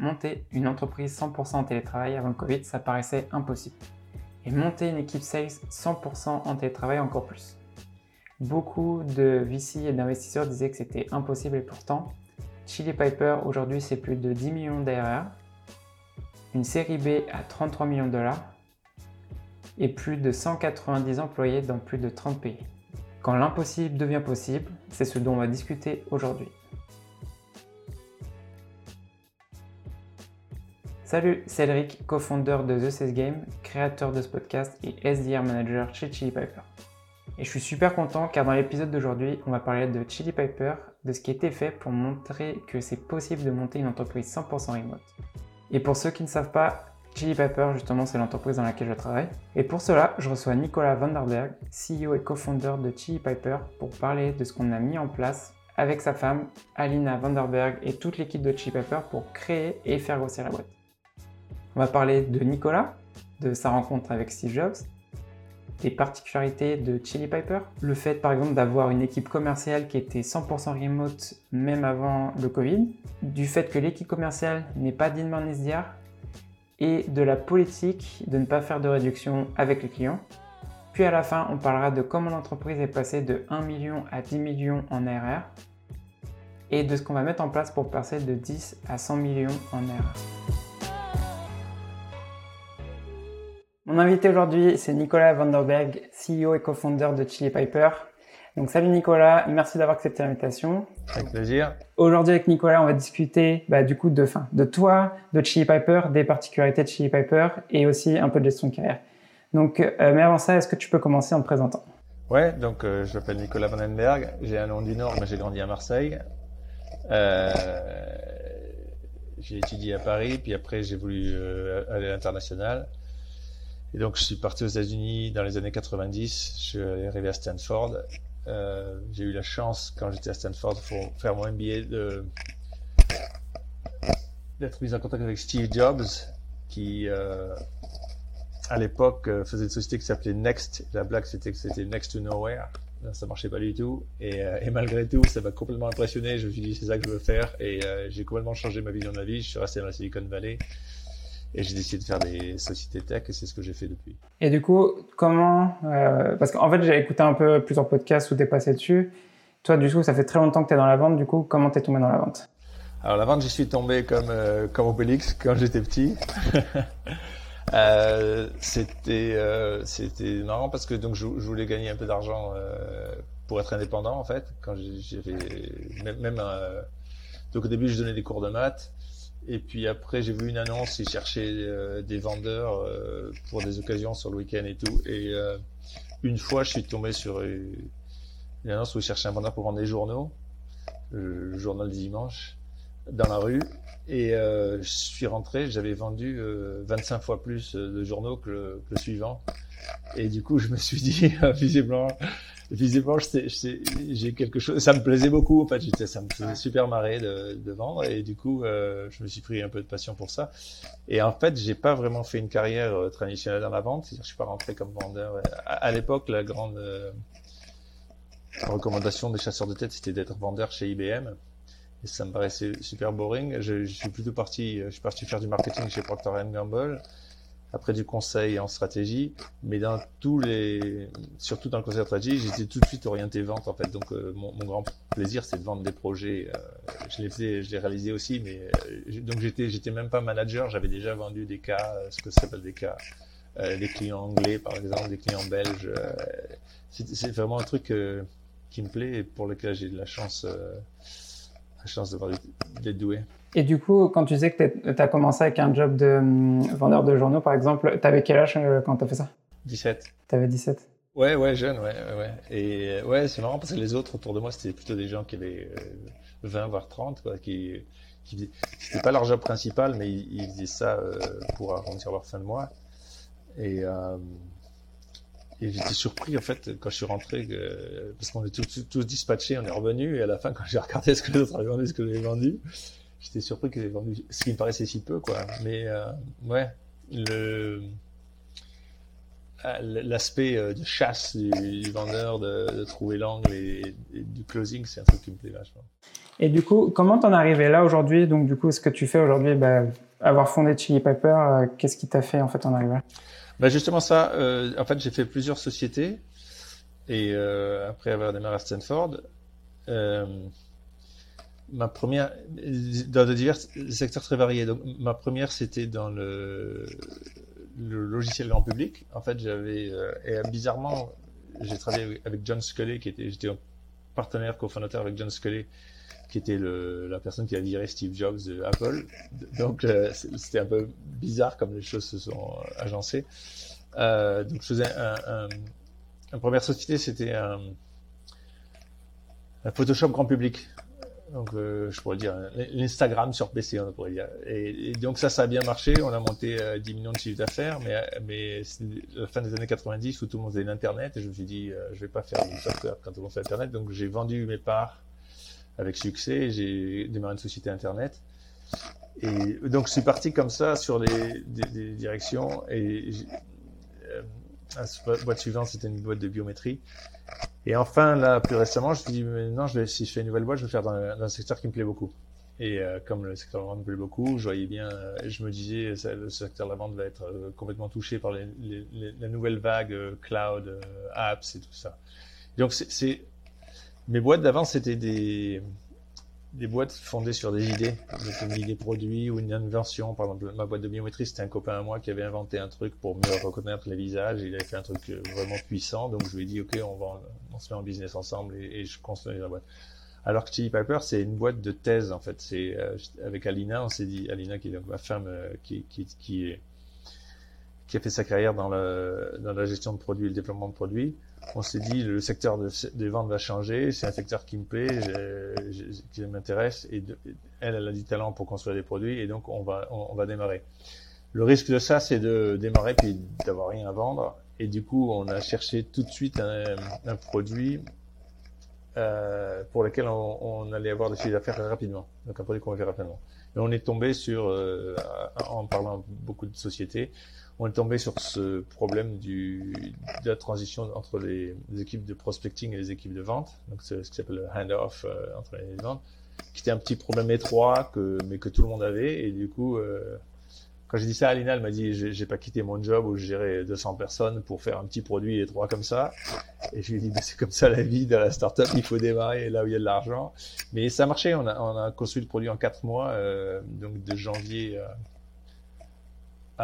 monter une entreprise 100% en télétravail avant le Covid, ça paraissait impossible. Et monter une équipe sales 100% en télétravail encore plus. Beaucoup de VC et d'investisseurs disaient que c'était impossible et pourtant, Chili Piper aujourd'hui c'est plus de 10 millions d'ARR, une série B à 33 millions de dollars et plus de 190 employés dans plus de 30 pays. Quand l'impossible devient possible, c'est ce dont on va discuter aujourd'hui. Salut, c'est Elric, co-founder de The Sales Game, créateur de ce podcast et SDR manager chez Chili Piper. Et je suis super content car dans l'épisode d'aujourd'hui, on va parler de Chili Piper, de ce qui a été fait pour montrer que c'est possible de monter une entreprise 100% remote. Et pour ceux qui ne savent pas, Chili Piper, justement, c'est l'entreprise dans laquelle je travaille. Et pour cela, je reçois Nicolas Vanderberg, CEO et co-founder de Chili Piper, pour parler de ce qu'on a mis en place avec sa femme, Alina Vanderberg, et toute l'équipe de Chili Piper pour créer et faire grossir la boîte. On va parler de Nicolas, de sa rencontre avec Steve Jobs, des particularités de Chili Piper, le fait par exemple d'avoir une équipe commerciale qui était 100% remote même avant le Covid, du fait que l'équipe commerciale n'est pas d'inbound SDR et de la politique de ne pas faire de réduction avec les clients. Puis à la fin, on parlera de comment l'entreprise est passée de 1 million à 10 millions en ARR et de ce qu'on va mettre en place pour passer de 10 à 100 millions en ARR. Mon invité aujourd'hui, c'est Nicolas Vanderberg, CEO et co-founder de Chili Piper. Donc salut Nicolas, merci d'avoir accepté l'invitation. Avec plaisir. Aujourd'hui avec Nicolas, on va discuter bah, du coup de, fin, de toi, de Chili Piper, des particularités de Chili Piper et aussi un peu de gestion de carrière. Donc, euh, mais avant ça, est-ce que tu peux commencer en te présentant? Ouais, donc euh, je m'appelle Nicolas Vandenberg, j'ai un nom du Nord, mais j'ai grandi à Marseille. Euh, j'ai étudié à Paris, puis après j'ai voulu aller à l'international. Et donc, je suis parti aux États-Unis dans les années 90. Je suis arrivé à Stanford. Euh, j'ai eu la chance, quand j'étais à Stanford, pour faire mon MBA, d'être mis en contact avec Steve Jobs, qui, euh, à l'époque, euh, faisait une société qui s'appelait Next. La blague, c'était que c'était Next to Nowhere. Ça marchait pas du tout. Et, malgré tout, ça m'a complètement impressionné. Je me suis dit, c'est ça que je veux faire. Et j'ai complètement changé ma vision de la vie. Je suis resté dans la Silicon Valley. Et j'ai décidé de faire des sociétés tech et c'est ce que j'ai fait depuis. Et du coup, comment euh, Parce qu'en fait, j'ai écouté un peu plusieurs podcasts où tu es passé dessus. Toi, du coup, ça fait très longtemps que tu es dans la vente. Du coup, comment t'es tombé dans la vente? Alors, la vente, j'y suis tombé comme, euh, comme Obélix quand j'étais petit. euh, c'était euh, c'était marrant parce que donc je, je voulais gagner un peu d'argent euh, pour être indépendant en fait. Quand j'avais même, même euh, donc au début, je donnais des cours de maths. Et puis après, j'ai vu une annonce, ils cherchaient euh, des vendeurs euh, pour des occasions sur le week-end et tout. Et euh, une fois, je suis tombé sur une, annonce où ils cherchaient un vendeur pour vendre des journaux, le journal du dimanche, dans la rue. Et je suis rentré, j'avais vendu 25 fois plus de journaux que le, que le, suivant. Et du coup, je me suis dit, visiblement, visiblement, j'ai quelque chose. Ça me plaisait beaucoup. En fait, ça me faisait super marrer de, de vendre, et du coup, euh, je me suis pris un peu de passion pour ça. Et en fait, j'ai pas vraiment fait une carrière euh, traditionnelle dans la vente. C'est-à-dire, je suis pas rentré comme vendeur. À, à l'époque, la grande euh, recommandation des chasseurs de tête, c'était d'être vendeur chez IBM. Et ça me paraissait super boring. Je, je, suis plutôt parti, je suis parti faire du marketing chez Procter Gamble après du conseil en stratégie, mais dans tous les, surtout dans le conseil en stratégie, j'étais tout de suite orienté vente en fait. Donc euh, mon, grand plaisir, c'est de vendre des projets. Euh, je l'ai fait, je l'ai réalisé aussi, mais euh, donc j'étais, j'étais même pas manager, j'avais déjà vendu des cas, ce que ça s'appelle des cas, des clients anglais par exemple, des clients belges. c'est vraiment un truc qui me plaît et pour lequel j'ai de la chance, la chance d'être doué. Et du coup, quand tu disais que tu as commencé avec un job de hum, vendeur de journaux, par exemple, tu avais quel âge euh, quand tu as fait ça? 17. Tu avais 17 Ouais, ouais, jeune, ouais, ouais. Et euh, ouais, c'est marrant parce que les autres autour de moi, c'était plutôt des gens qui avaient 20, euh, voire 30, quoi, qui, qui c'était pas leur job principal, mais ils, ils faisaient ça pour arrondir leur fin de mois. Et, euh, et j'étais surpris, en fait, quand je suis rentré, que, parce qu'on est tous, tous dispatchés, on est revenu, et à la fin, quand j'ai regardé ce que les autres avaient vendu, ce que j'avais vendu, j'étais surpris qu'ils aient vendu ce qui me paraissait si peu, quoi. Mais euh, ouais, le l'aspect de chasse du, vendeur, de, trouver l'angle et, du closing, c'est un truc qui me plaît vachement. Et du coup, comment t'en es arrivé là aujourd'hui? Donc, du coup, ce que tu fais aujourd'hui, bah, avoir fondé Chili Piper, qu'est-ce qui t'a fait en fait en arriver là? Bah Justement ça, en fait, j'ai fait plusieurs sociétés et après avoir démarré à Stanford, ma première, dans de divers secteurs très variés. Ma première, c'était dans le, logiciel grand public. En fait, j'avais, euh, et bizarrement, j'ai travaillé avec John Sculley, qui était, j'étais partenaire, cofondateur avec John Sculley, qui était la personne qui a viré Steve Jobs de Apple. Donc, euh, c'était un peu bizarre comme les choses se sont agencées. Euh, donc, je faisais un, un, une première société, c'était un, un Photoshop grand public donc euh, je pourrais dire l'Instagram sur PC, on pourrait dire. Et, donc ça, ça a bien marché. On a monté 10 euh, millions de chiffres d'affaires, mais mais la fin des années 90 où tout le monde faisait l'internet et je me suis dit, euh, je vais pas faire du software quand tout le monde fait internet. Donc j'ai vendu mes parts avec succès. J'ai démarré une société internet. Et donc je suis parti comme ça sur les des, directions et la boîte suivante c'était une boîte de biométrie et enfin, là, plus récemment, je me suis dit, vais, si je fais une nouvelle boîte, je vais faire dans, un secteur qui me plaît beaucoup. Et euh, comme le secteur de la vente me plaît beaucoup, je voyais bien, euh, je me disais, le secteur de la vente va être euh, complètement touché par les, les, la nouvelle vague cloud, apps et tout ça. Donc, c'est, mes boîtes d'avant, c'était des, des boîtes fondées sur des idées, une idée produit ou une invention. Par exemple, ma boîte de biométrie, c'était un copain à moi qui avait inventé un truc pour mieux reconnaître les visages. Il avait fait un truc euh, vraiment puissant, donc je lui ai dit, OK, on va, on se met en business ensemble et, je construis la boîte. Alors que Chili Piper, c'est une boîte de thèse, en fait. C'est, euh, avec Alina, on s'est dit, Alina, qui est donc ma femme, euh, qui, qui, qui est, qui a fait sa carrière dans, dans la gestion de produits et le développement de produits, on s'est dit le secteur des ventes va changer, c'est un secteur qui me plaît, qui m'intéresse, et elle, elle a du talent pour construire des produits, et donc on va, on, va démarrer. Le risque de ça, c'est de démarrer puis d'avoir rien à vendre, et du coup, on a cherché tout de suite un, produit euh, pour lequel on, allait avoir des chiffres d'affaires rapidement, donc un produit qu'on va faire rapidement. Et on est tombé sur, euh, en parlant beaucoup de sociétés, on est tombé sur ce problème du, de la transition entre les, équipes de prospecting et les équipes de vente, donc c'est ce qui s'appelle le hand-off euh, entre les ventes, qui était un petit problème étroit, que, mais que tout le monde avait. Et du coup, euh, quand j'ai dit ça Alina, elle m'a dit j'ai pas quitté mon job où je gérais 200 personnes pour faire un petit produit étroit comme ça. Et je lui ai dit c'est comme ça la vie de la startup, il faut démarrer là où il y a de l'argent. Mais ça a marché, on a, on a construit le produit en 4 mois, euh, donc de janvier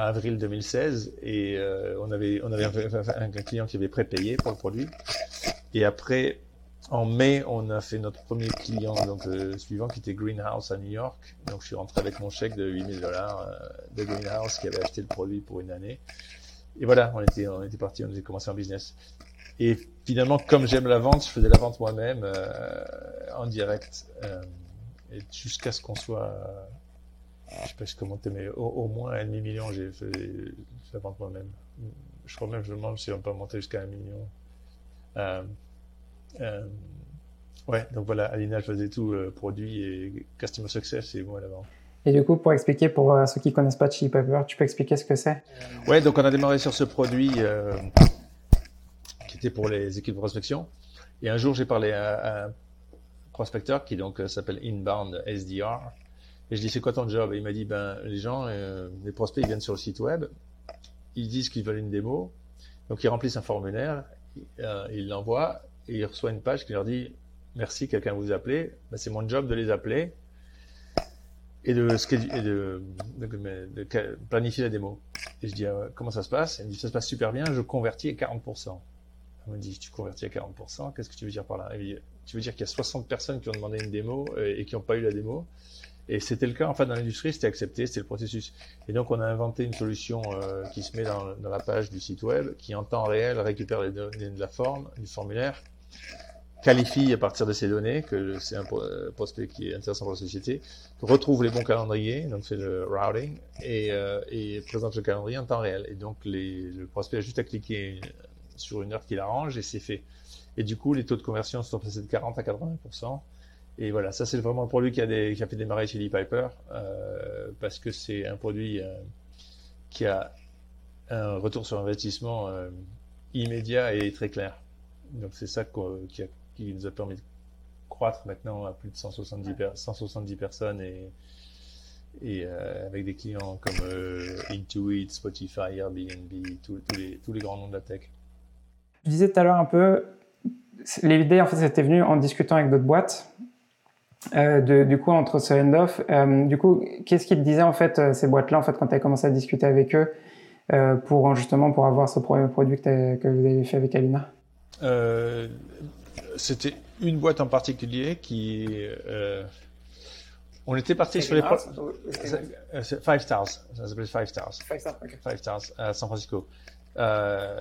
avril 2016 et euh, on avait un, client qui avait prépayé pour le produit. Et après en mai on a fait notre premier client donc euh, suivant qui était Greenhouse à New York. Donc je suis rentré avec mon chèque de 8000 dollars euh, de Greenhouse qui avait acheté le produit pour une année. Et voilà on était on était parti on avait commencé en business. Et finalement comme j'aime la vente je faisais la vente moi-même en direct jusqu'à ce qu'on soit je sais pas si commenter, mais au, moins un demi-million, j'ai fait la vente moi-même. Je crois même, je me demande si on peut monter jusqu'à un million. Euh, euh, ouais, donc voilà, Alina, faisait tout, le produit et Customer Success, et moi l'avant. Et du coup, pour expliquer, pour euh, ceux qui connaissent pas Chili Pepper, tu peux expliquer ce que c'est? Ouais, donc on a démarré sur ce produit qui était pour les équipes de prospection. Et un jour, j'ai parlé à, un prospecteur qui donc s'appelle Inbound SDR, et je dis, c'est quoi ton job? Et il m'a dit, ben, les gens, euh, les prospects, ils viennent sur le site web, ils disent qu'ils veulent une démo, donc ils remplissent un formulaire, euh, ils l'envoient, et ils reçoivent une page qui leur dit, merci, quelqu'un vous a appelé, ben, c'est mon job de les appeler et de, et planifier la démo. Et je dis, euh, comment ça se passe? Il me dit, ça se passe super bien, je convertis à 40%. Il me dit, tu convertis à 40%, qu'est-ce que tu veux dire par là? Dit, Tu veux dire qu'il y a 60 personnes qui ont demandé une démo et qui n'ont pas eu la démo? Et c'était le cas, en fait, dans l'industrie, c'était accepté, c'était le processus. Et donc, on a inventé une solution euh, qui se met dans, dans, la page du site web, qui en temps réel récupère les données de la forme, du formulaire, qualifie à partir de ces données, que c'est un euh, prospect qui est intéressant pour la société, retrouve les bons calendriers, donc fait le routing, et, euh, et présente le calendrier en temps réel. Et donc, les, le prospect a juste à cliquer sur une heure qu'il arrange et c'est fait. Et du coup, les taux de conversion sont passés de 40 à 80%. Et voilà, ça c'est vraiment le produit qui a, fait démarrer Chili Piper, euh, parce que c'est un produit euh, qui a un retour sur investissement immédiat et très clair. Donc c'est ça qui, nous a permis de croître maintenant à plus de 170, 170 personnes et, euh, avec des clients comme euh, Intuit, Spotify, Airbnb, tous, les, grands noms de la tech. Tu disais tout à l'heure un peu, l'idée en fait c'était venu en discutant avec d'autres boîtes. Euh, de, du coup, entre ce end-off, du coup, qu'est-ce qu'ils te disaient en fait ces boîtes-là en fait quand tu as commencé à discuter avec eux pour justement pour avoir ce premier produit que, que vous avez fait avec Alina? C'était une boîte en particulier qui on était parti sur les Five Stars, ça s'appelle Five Stars. Five Stars, Five Stars à San Francisco. Euh,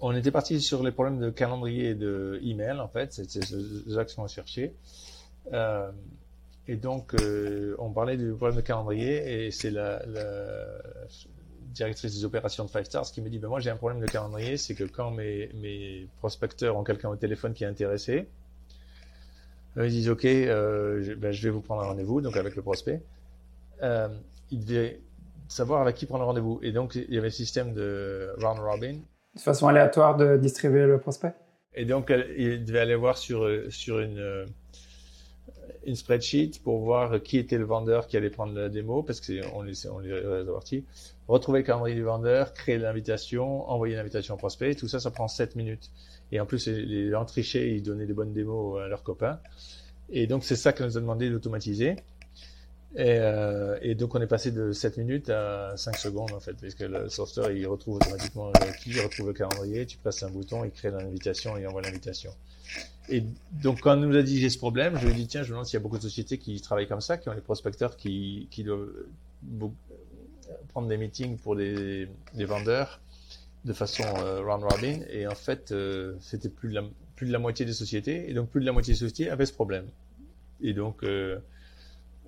on était parti sur les problèmes de calendrier et de email en fait, c'est ça qu'on a cherché. Euh, et donc euh, on parlait du problème de calendrier et c'est la, la, directrice des opérations de Five Stars qui me dit ben moi j'ai un problème de calendrier, c'est que quand mes, mes prospecteurs ont quelqu'un au téléphone qui est intéressé, ils disent OK, euh, je, ben, je, vais vous prendre un rendez-vous, donc avec le prospect. Euh, il devait savoir avec qui prendre le rendez-vous. Et donc, il y avait un système de round robin. De façon aléatoire de distribuer le prospect? Et donc, il devait aller voir sur, sur une, une spreadsheet pour voir qui était le vendeur qui allait prendre la démo, parce qu'on les, on les Retrouver le calendrier du vendeur, créer l'invitation, envoyer l'invitation au prospect. Tout ça, ça prend 7 minutes. Et en plus, les gens trichaient, ils donnaient des bonnes démos à leurs copains. Et donc, c'est ça qu'on nous a demandé d'automatiser. Et, euh, et, donc, on est passé de 7 minutes à 5 secondes, en fait, parce que le software, il retrouve automatiquement qui, il retrouve le calendrier, tu passes un bouton, il crée l'invitation et envoie l'invitation. Et donc, quand on nous a dit j'ai ce problème, je lui ai dit, tiens, je me demande s'il y a beaucoup de sociétés qui travaillent comme ça, qui ont les prospecteurs qui, qui doivent prendre des meetings pour les, les vendeurs de façon euh, round robin. Et en fait euh, c'était plus de la plus de la moitié des sociétés. Et donc plus de la moitié des sociétés avaient ce problème. Et donc euh,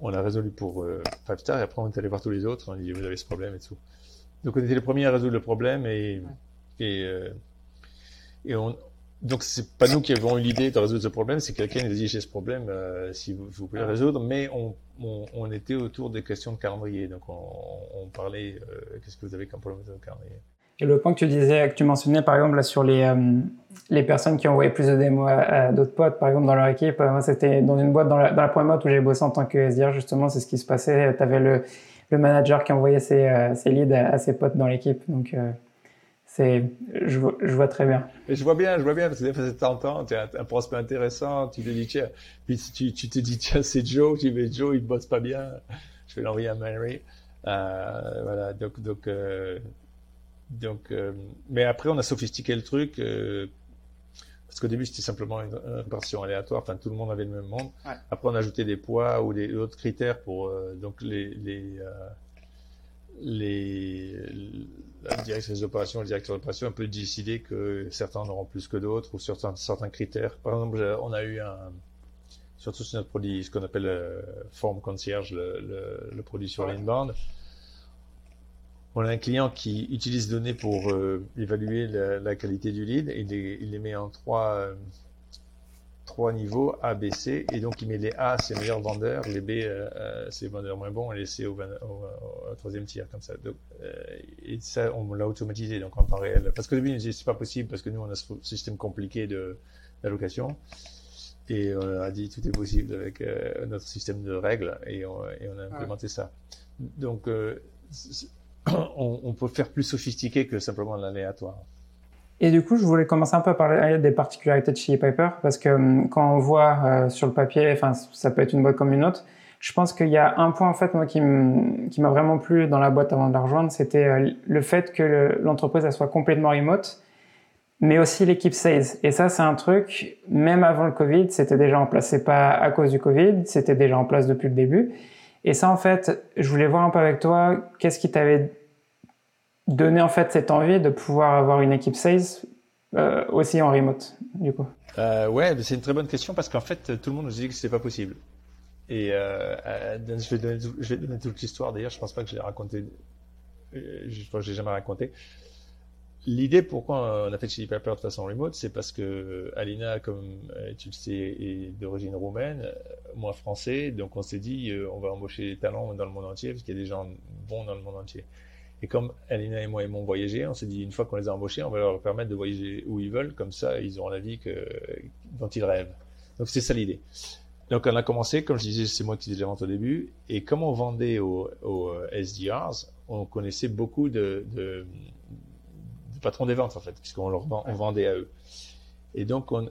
on a résolu pour Five Star. Et après on est allé voir tous les autres. On a dit vous avez ce problème et tout. Donc on était les premiers à résoudre le problème et et et on donc c'est pas nous qui avons eu l'idée de résoudre ce problème, c'est quelqu'un qui nous a dit j'ai ce problème, si vous, vous pouvez le résoudre, mais on, on, on, était autour des questions de calendrier, donc on, on parlait qu'est-ce que vous avez comme problème de calendrier? Et le point que tu disais, que tu mentionnais par exemple là sur les euh, les personnes qui envoyaient plus de démos à, d'autres potes, par exemple dans leur équipe, moi c'était dans une boîte dans la, dans la première boîte où j'ai bossé en tant que SDR justement, c'est ce qui se passait. Tu avais le le manager qui envoyait ses, euh, ses leads à, ses potes dans l'équipe, donc euh, c'est je, vois, je vois très bien. Et je vois bien, je vois bien parce que des fois c'est tentant, tu as un, prospect intéressant, tu te dis tiens, puis tu, tu te dis tiens c'est Joe, tu dis Joe il bosse pas bien, je vais l'envoyer à Mary. Euh, voilà donc donc donc, euh, mais après, on a sophistiqué le truc. Euh, parce qu'au début, c'était simplement une, version aléatoire. Enfin, tout le monde avait le même monde. Après, on a ajouté des poids ou des autres critères pour euh, donc les les les la direction des opérations, le directeur d'opération, on peut décider que certains en auront plus que d'autres ou certains certains critères. Par exemple, on a eu un surtout sur notre produit, ce qu'on appelle Form Concierge, le, le, le produit sur l'inbound on a un client qui utilise données pour euh, évaluer la, qualité du lead et il les, met en trois, euh, trois niveaux A, B, C et donc il met les A c'est meilleurs vendeurs, les B euh, c'est vendeurs moins bons et les C au, troisième tiers comme ça. et ça on l'a automatisé donc en temps réel parce début il c'est pas possible parce que nous on a ce système compliqué d'allocation et on a dit tout est possible avec notre système de règles et on, a implémenté ça. Donc on, peut faire plus sophistiqué que simplement l'aléatoire. Et du coup, je voulais commencer un peu à parler des particularités de Chili Piper, parce que hum, quand on voit euh, sur le papier, enfin, ça peut être une boîte comme une autre, je pense qu'il y a un point en fait moi qui m'a vraiment plu dans la boîte avant de la rejoindre, c'était euh, le fait que l'entreprise soit complètement remote, mais aussi l'équipe sales. Et ça, c'est un truc, même avant le Covid, c'était déjà en place. C'est pas à cause du Covid, c'était déjà en place depuis le début. Et ça, en fait, je voulais voir un peu avec toi, qu'est-ce qui t'avait donné en fait cette envie de pouvoir avoir une équipe sales euh, aussi en remote, du coup euh, Ouais, c'est une très bonne question parce qu'en fait, tout le monde nous dit que c'était pas possible. Et euh, euh je, vais donner, donner toute l'histoire. D'ailleurs, je pense pas que je l'ai raconté. Je crois que je l'ai jamais raconté. L'idée pourquoi on a fait Chili Pepper de façon remote, c'est parce que Alina, comme tu le sais, est d'origine roumaine, moi français, donc on s'est dit on va embaucher des talents dans le monde entier parce qu'il y a des gens bons dans le monde entier. Et comme Alina et moi aimons voyager, on s'est dit une fois qu'on les a embauchés, on va leur permettre de voyager où ils veulent, comme ça ils auront la vie que, dont ils rêvent. Donc c'est ça l'idée. Donc on a commencé, comme je disais, c'est moi qui vente au début, et comme on vendait aux, aux SDRs, on connaissait beaucoup de, de, de, patrons des ventes en fait, puisqu'on leur vendait à eux. Et donc on,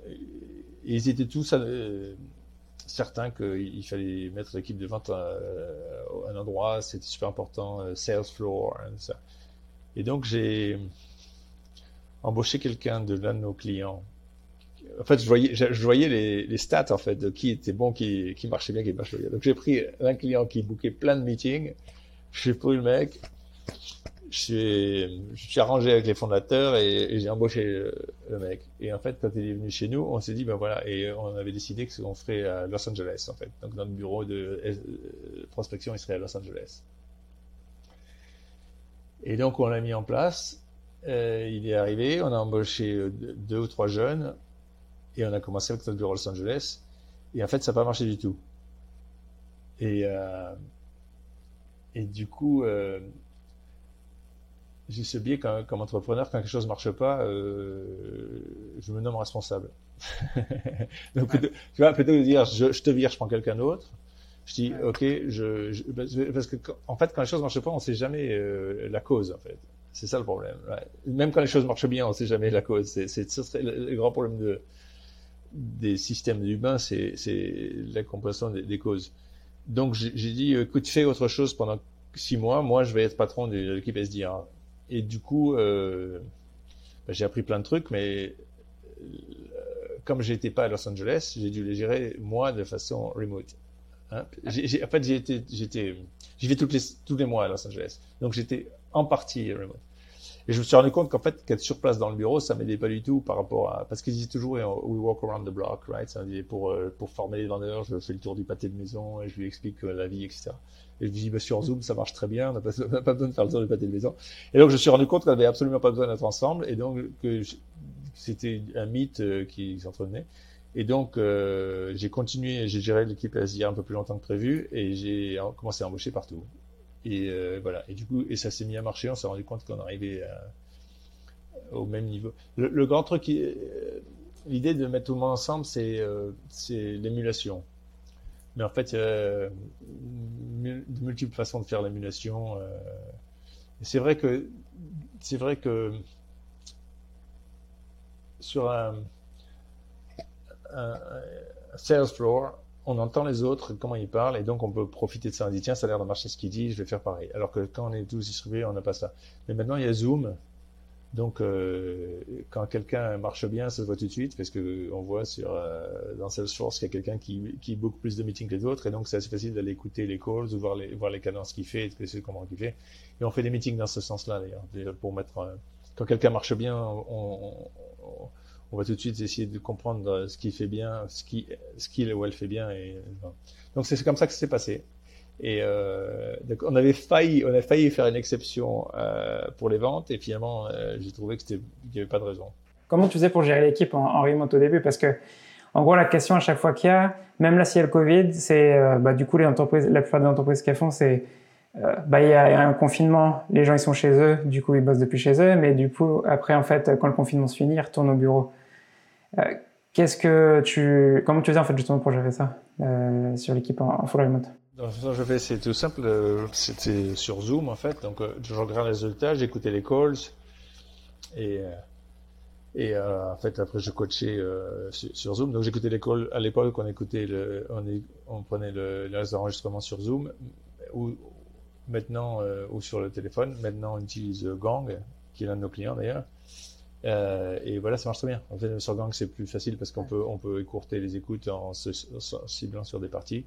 ils étaient tous euh, certains qu'il fallait mettre l'équipe de vente à, un endroit, c'était super important, euh, sales floor, et ça. Et donc j'ai embauché quelqu'un de l'un de nos clients en fait, je voyais, les, stats en fait de qui était bon, qui, marchait bien, qui marchait bien. Donc j'ai pris un client qui bouquait plein de meetings. J'ai pris le mec, je suis, arrangé avec les fondateurs et, j'ai embauché le, mec. Et en fait, quand il est venu chez nous, on s'est dit ben voilà, et on avait décidé que qu'on ferait à Los Angeles en fait. Donc notre bureau de prospection, il serait à Los Angeles. Et donc on l'a mis en place. Euh, il est arrivé, on a embauché deux ou trois jeunes et on a commencé avec notre bureau à Los Angeles. Et en fait, ça n'a pas marché du tout. Et, euh, du coup, euh, j'ai ce biais comme, comme, entrepreneur, quand quelque chose ne marche pas, euh, je me nomme responsable. Donc, tu vois, plutôt que de dire je, je te vire, je prends quelqu'un d'autre, je dis ok, je, je, parce que en fait, quand les choses ne marchent pas, on ne sait jamais euh, la cause en fait. C'est ça le problème. Même quand les choses marchent bien, on ne sait jamais la cause. C'est le grand problème de, des systèmes humains, c'est la compréhension des, des, causes. Donc j'ai dit, écoute, fais autre chose pendant six mois, moi je vais être patron de l'équipe SDR. Et du coup, euh, bah, j'ai appris plein de trucs, mais euh, comme j'étais pas à Los Angeles, j'ai dû les gérer moi de façon remote. Hein. en fait, j'ai été, j'étais, j'y vais tous les, tous les mois à Los Angeles. Donc j'étais en partie remote. Et je me suis rendu compte qu'en fait, qu'être sur place dans le bureau, ça m'aidait pas du tout par rapport à, parce qu'ils disaient toujours, we walk around the block, right? Ça pour, euh, pour former les vendeurs, je fais le tour du pâté de maison et je lui explique la vie, etc. Et je dis, bah, sur Zoom, ça marche très bien, on n'a pas, besoin de faire le tour du pâté de maison. Et donc, je me suis rendu compte qu'on avait absolument pas besoin d'être ensemble et donc que c'était un mythe euh, qui s'entretenait. Et donc, euh, j'ai continué, j'ai géré l'équipe SDR un peu plus longtemps que prévu et j'ai commencé à embaucher partout. Et euh, voilà. Et du coup, et ça s'est mis à marcher. On s'est rendu compte qu'on arrivait au même niveau. Le, grand truc, l'idée de mettre tout le monde ensemble, c'est l'émulation. Mais en fait, il y a de multiples façons de faire l'émulation. c'est vrai que c'est vrai que sur un, un, un sales floor, on entend les autres, comment ils parlent, et donc on peut profiter de ça. On dit, tiens, ça a l'air de marcher ce qu'il dit, je vais faire pareil. Alors que quand on est tous distribués, on n'a pas ça. Mais maintenant, il y a Zoom. Donc, euh, quand quelqu'un marche bien, ça se voit tout de suite, parce que on voit sur euh, dans Salesforce qu'il y a quelqu'un qui, qui beaucoup plus de meetings que les autres, et donc c'est assez facile d'aller écouter les calls, ou voir les, voir les cadences qu'il fait, et comment il fait. Et on fait des meetings dans ce sens-là, d'ailleurs, pour mettre... Euh, quand quelqu'un marche bien, on, on on va tout de suite essayer de comprendre euh, ce qui fait bien, ce qui, ce qu'il ou elle fait bien. Et, donc c'est comme ça que ça s'est passé. Et euh, donc on avait failli, on a failli faire une exception euh, pour les ventes, et finalement euh, j'ai trouvé que qu'il n'y avait pas de raison. Comment tu faisais pour gérer l'équipe en, en, remote au début? Parce que en gros la question à chaque fois qu'il y a, même là s'il y a le Covid, c'est euh, bah, du coup les entreprises, la plupart des entreprises qu'elles font, c'est euh, bah, il y a un confinement, les gens ils sont chez eux, du coup ils bossent depuis chez eux, mais du coup après en fait quand le confinement se finit, ils retournent au bureau. Euh, qu'est-ce que tu, comment tu faisais en fait justement pour gérer ça sur l'équipe en, en, full remote? Donc, je fais, c'est tout simple. Euh, c'était sur Zoom en fait. Donc, je regarde les résultats, j'écoutais les calls et et en fait après je coachais sur, Zoom. Donc, j'écoutais les calls à l'époque. On écoutait le, on, on prenait le, les enregistrements sur Zoom ou maintenant ou sur le téléphone. Maintenant, on utilise Gang, qui est l'un de nos clients d'ailleurs. Euh, et voilà, ça marche très bien. En fait, sur Gang, c'est plus facile parce qu'on peut, on peut écourter les écoutes en se ciblant sur des parties.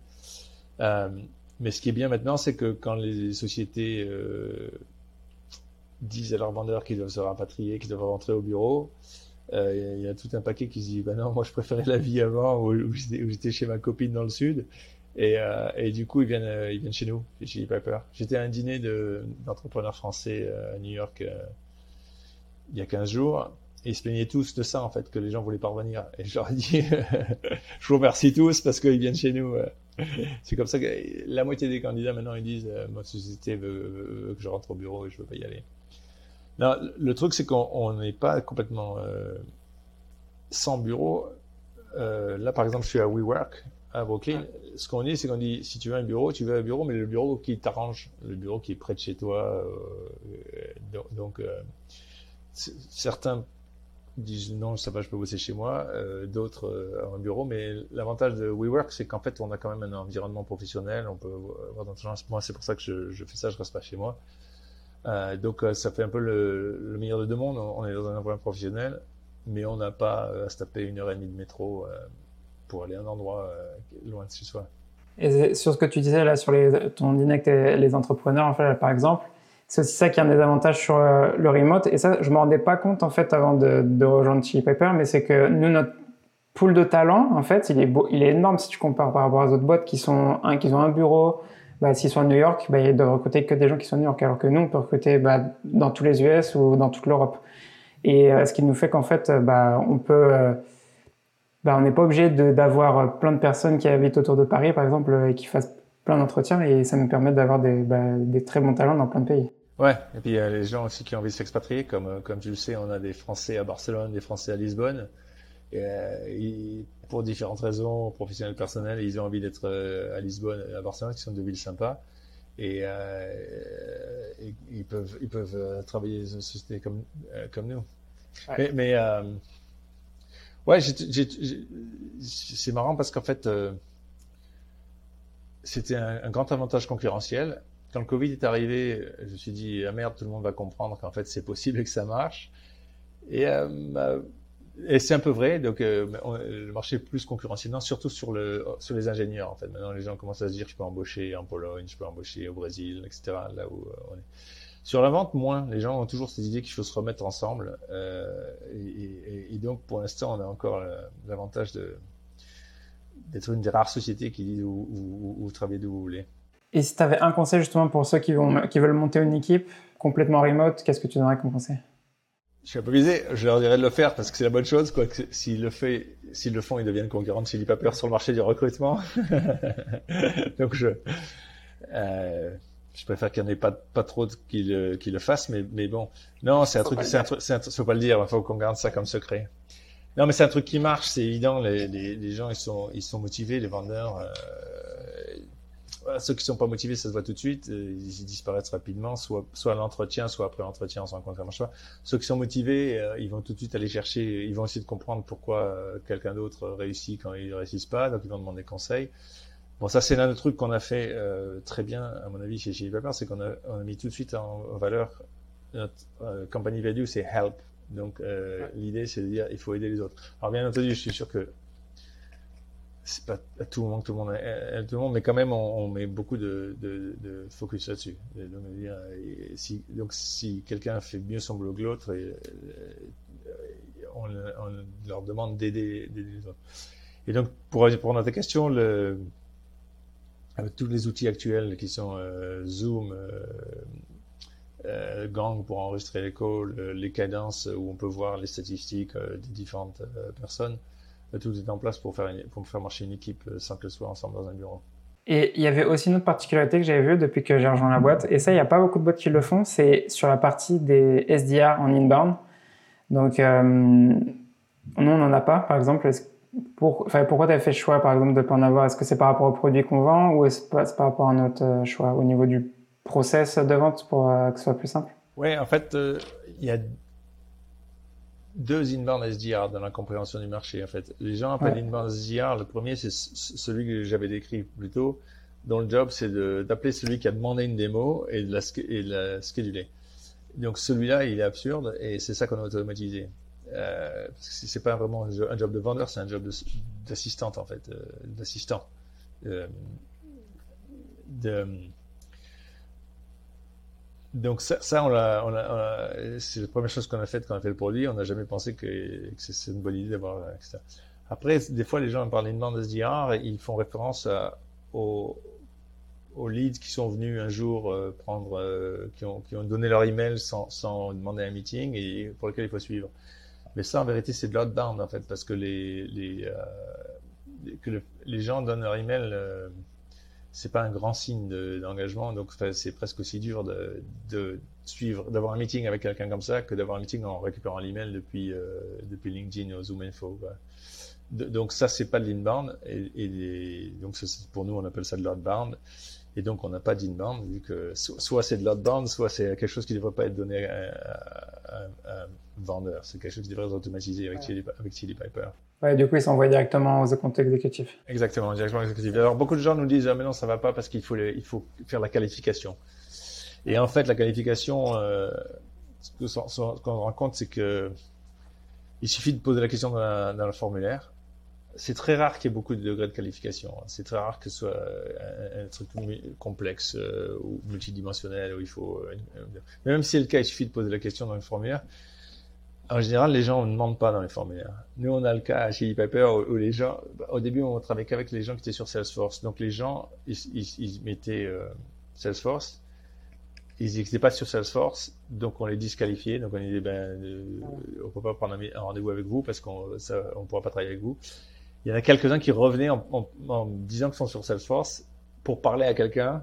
Euh, mais ce qui est bien maintenant, c'est que quand les sociétés euh, disent à leurs vendeurs qu'ils doivent se rapatrier, qu'ils doivent rentrer au bureau, euh, il y a tout un paquet qui se dit, bah non, moi je préférais la vie avant où, j'étais chez ma copine dans le sud. Et, du coup, ils viennent, ils viennent chez nous, chez Piper. J'étais à un dîner d'entrepreneurs français à New York il y a 15 jours, et ils se plaignaient tous de ça, en fait, que les gens voulaient pas revenir. Et je leur ai dit, je vous remercie tous parce qu'ils viennent chez nous. c'est comme ça que la moitié des candidats maintenant ils disent euh, ma société veut, que je rentre au bureau et je veux pas y aller. Non, le truc c'est qu'on n'est pas complètement euh, sans bureau. Euh, là par exemple je suis à WeWork à Brooklyn. Ce qu'on dit c'est qu'on dit si tu veux un bureau, tu veux un bureau, mais le bureau qui t'arrange, le bureau qui est près de chez toi. donc certains disent non, ça va, je peux bosser chez moi, euh, d'autres euh, un bureau. Mais l'avantage de WeWork, c'est qu'en fait, on a quand même un environnement professionnel. On peut avoir dans Moi, c'est pour ça que je, fais ça, je reste pas chez moi. Euh, donc, euh, ça fait un peu le, le, meilleur de deux mondes. On est dans un environnement professionnel, mais on n'a pas à se taper une heure et demie de métro pour aller à un endroit loin de chez soi. Et sur ce que tu disais là sur ton dîner avec les entrepreneurs, en fait, par exemple, c'est aussi ça qui est un des avantages sur euh, le remote. Et ça, je me rendais pas compte en fait avant de, de rejoindre Chili Pepper, mais c'est que nous, notre pool de talents, en fait, il est, beau, il est énorme si tu compares par rapport aux autres boîtes qui sont un, qui ont un bureau. Bah, s'ils sont à New York, bah, ils doivent recruter que des gens qui sont à New York, alors que nous, on peut recruter bah, dans tous les US ou dans toute l'Europe. Et euh, ce qui nous fait qu'en fait, bah, on peut, euh, bah, on n'est pas obligé d'avoir plein de personnes qui habitent autour de Paris, par exemple, et qui fassent plein d'entretiens, et ça nous permet d'avoir des, bah, des très bons talents dans plein de pays. Ouais, et puis il y a les gens aussi qui ont envie de s'expatrier, comme, euh, comme tu le sais, on a des Français à Barcelone, des Français à Lisbonne. Et, euh, pour différentes raisons, professionnelles, personnelles, ils ont envie d'être euh, à Lisbonne à Barcelone, qui sont deux villes sympas. Et, euh, et ils peuvent, ils peuvent travailler dans une société comme, comme nous. Ouais. Mais, mais ouais, c'est marrant parce qu'en fait, c'était un, un, grand avantage concurrentiel quand le Covid est arrivé, je me suis dit, ah merde, tout le monde va comprendre qu'en fait c'est possible et que ça marche. Et, euh, et c'est un peu vrai. Donc euh, le marché est plus concurrentiel, surtout sur, le, sur les ingénieurs. En fait, maintenant les gens commencent à se dire, je peux embaucher en Pologne, je peux embaucher au Brésil, etc. Là où euh, on est. Sur la vente, moins. Les gens ont toujours cette idée qu'il faut se remettre ensemble. Et, donc, pour l'instant, on a encore l'avantage d'être une des rares sociétés qui dit où, où, où, où d'où vous voulez. Et si tu avais un conseil justement pour ceux qui, vont, qui veulent monter une équipe complètement remote, qu'est-ce que tu donnerais comme conseil? Je suis un peu visé, je leur dirais de le faire parce que c'est la bonne chose. Quoi. S'ils le, fait, s'ils le font, ils deviennent concurrents de Chili Pepper sur le marché du recrutement. Donc je, euh, je préfère qu'il n'y en ait pas, pas trop qui le, qui le fassent, mais, mais bon. Non, c'est un truc, c'est un truc, c'est un, faut pas le dire, il faut qu'on garde ça comme secret. Non, mais c'est un truc qui marche, c'est évident. Les, les, les, gens, ils sont, ils sont motivés, les vendeurs. Euh, ceux qui sont pas motivés, ça se voit tout de suite, euh, ils disparaissent rapidement, soit, soit à l'entretien, soit après l'entretien, on se rend compte ça marche pas. Ceux qui sont motivés, euh, ils vont tout de suite aller chercher, ils vont essayer de comprendre pourquoi euh, quelqu'un d'autre réussit quand ils réussissent pas, donc ils vont demander conseil. Bon, ça c'est l'un des trucs qu'on a fait très bien, à mon avis, chez Chili Pepper, c'est qu'on a, on a mis tout de suite en, valeur notre company value, c'est help. Donc l'idée c'est de dire il faut aider les autres. Alors bien entendu, je suis sûr que c'est pas à tout moment que tout le monde à tout le monde mais quand même on, met beaucoup de, focus là-dessus. Donc, si, quelqu'un fait mieux son boulot que l'autre on, on, leur demande d'aider les autres. Et donc pour répondre à ta question avec tous les outils actuels qui sont euh, Zoom euh, euh, Gang pour enregistrer les calls les cadences où on peut voir les statistiques euh, des différentes euh, personnes tout est en place pour faire, pour faire marcher une équipe euh, sans qu'elle soit ensemble dans un bureau. Et il y avait aussi une autre particularité que j'avais vue depuis que j'ai rejoint la boîte, et ça, il n'y a pas beaucoup de boîtes qui le font, c'est sur la partie des SDR en inbound. Donc, euh, nous, on n'en a pas, par exemple. Pour, pourquoi tu as fait le choix, par exemple, de ne pas en avoir? Est-ce que c'est par rapport aux produits qu'on vend ou est-ce que c'est par rapport à notre euh, choix au niveau du process de vente pour euh, que ce soit plus simple? Oui, en fait, euh, il y a deux inbound SDR dans la compréhension du marché, en fait. Les gens appellent ouais. inbound SDR. Le premier, c'est celui que j'avais décrit plus tôt, dont le job, c'est d'appeler celui qui a demandé une démo et de la, et de la scheduler. Donc, celui-là, il est absurde et c'est ça qu'on a automatisé. Euh, c'est pas vraiment un job de vendeur, c'est un job d'assistante, en fait, euh, d'assistant. Euh, de, donc ça, ça on l'a, on a, c'est la première chose qu'on a faite quand on a fait le produit. On n'a jamais pensé que, que c'est une bonne idée d'avoir etc. Après, des fois, les gens parlent d'une de SDR et ils font référence à, aux, aux leads qui sont venus un jour euh, prendre, euh, qui, ont, donné leur email sans, demander un meeting et pour lequel il faut suivre. Mais ça, en vérité, c'est de l'outbound en fait, parce que les, les, euh, que les gens donnent leur email, euh, c'est pas un grand signe d'engagement. donc c'est presque aussi dur de, de suivre, d'avoir un meeting avec quelqu'un comme ça que d'avoir un meeting en récupérant l'email depuis euh, depuis LinkedIn ou Zoom Info. donc ça c'est pas de l'inbound et, et donc pour nous on appelle ça de l'outbound. Et donc, on n'a pas d'inbound, vu que soit c'est de l'outbound, soit c'est quelque chose qui ne devrait pas être donné à, un vendeur. C'est quelque chose qui devrait être automatisé avec, Chili, avec Chili Piper. Ouais, du coup, ils s'envoient directement aux comptes exécutifs. Exactement, directement aux exécutifs. Alors, beaucoup de gens nous disent, ah, mais non, ça va pas parce qu'il faut, il faut faire la qualification. Et en fait, la qualification, euh, ce qu'on rend compte, c'est que il suffit de poser la question dans, le formulaire c'est très rare qu'il y ait beaucoup de degrés de qualification. C'est très rare que ce soit un, truc complexe euh, ou multidimensionnel où il faut. Euh, même si c'est le cas, il suffit de poser la question dans le formulaire. En général, les gens ne demandent pas dans les formulaires. Nous, on a le cas chez Piper où, les gens, au début, on travaillait qu'avec les gens qui étaient sur Salesforce. Donc les gens, ils, mettaient euh, Salesforce, ils n'étaient pas sur Salesforce, donc on les disqualifiait. Donc on dit, ben, on peut pas prendre un, rendez-vous avec vous parce qu'on ne pourra pas travailler avec vous il y en a quelques-uns qui revenaient en, disant qu'ils sont sur Salesforce pour parler à quelqu'un.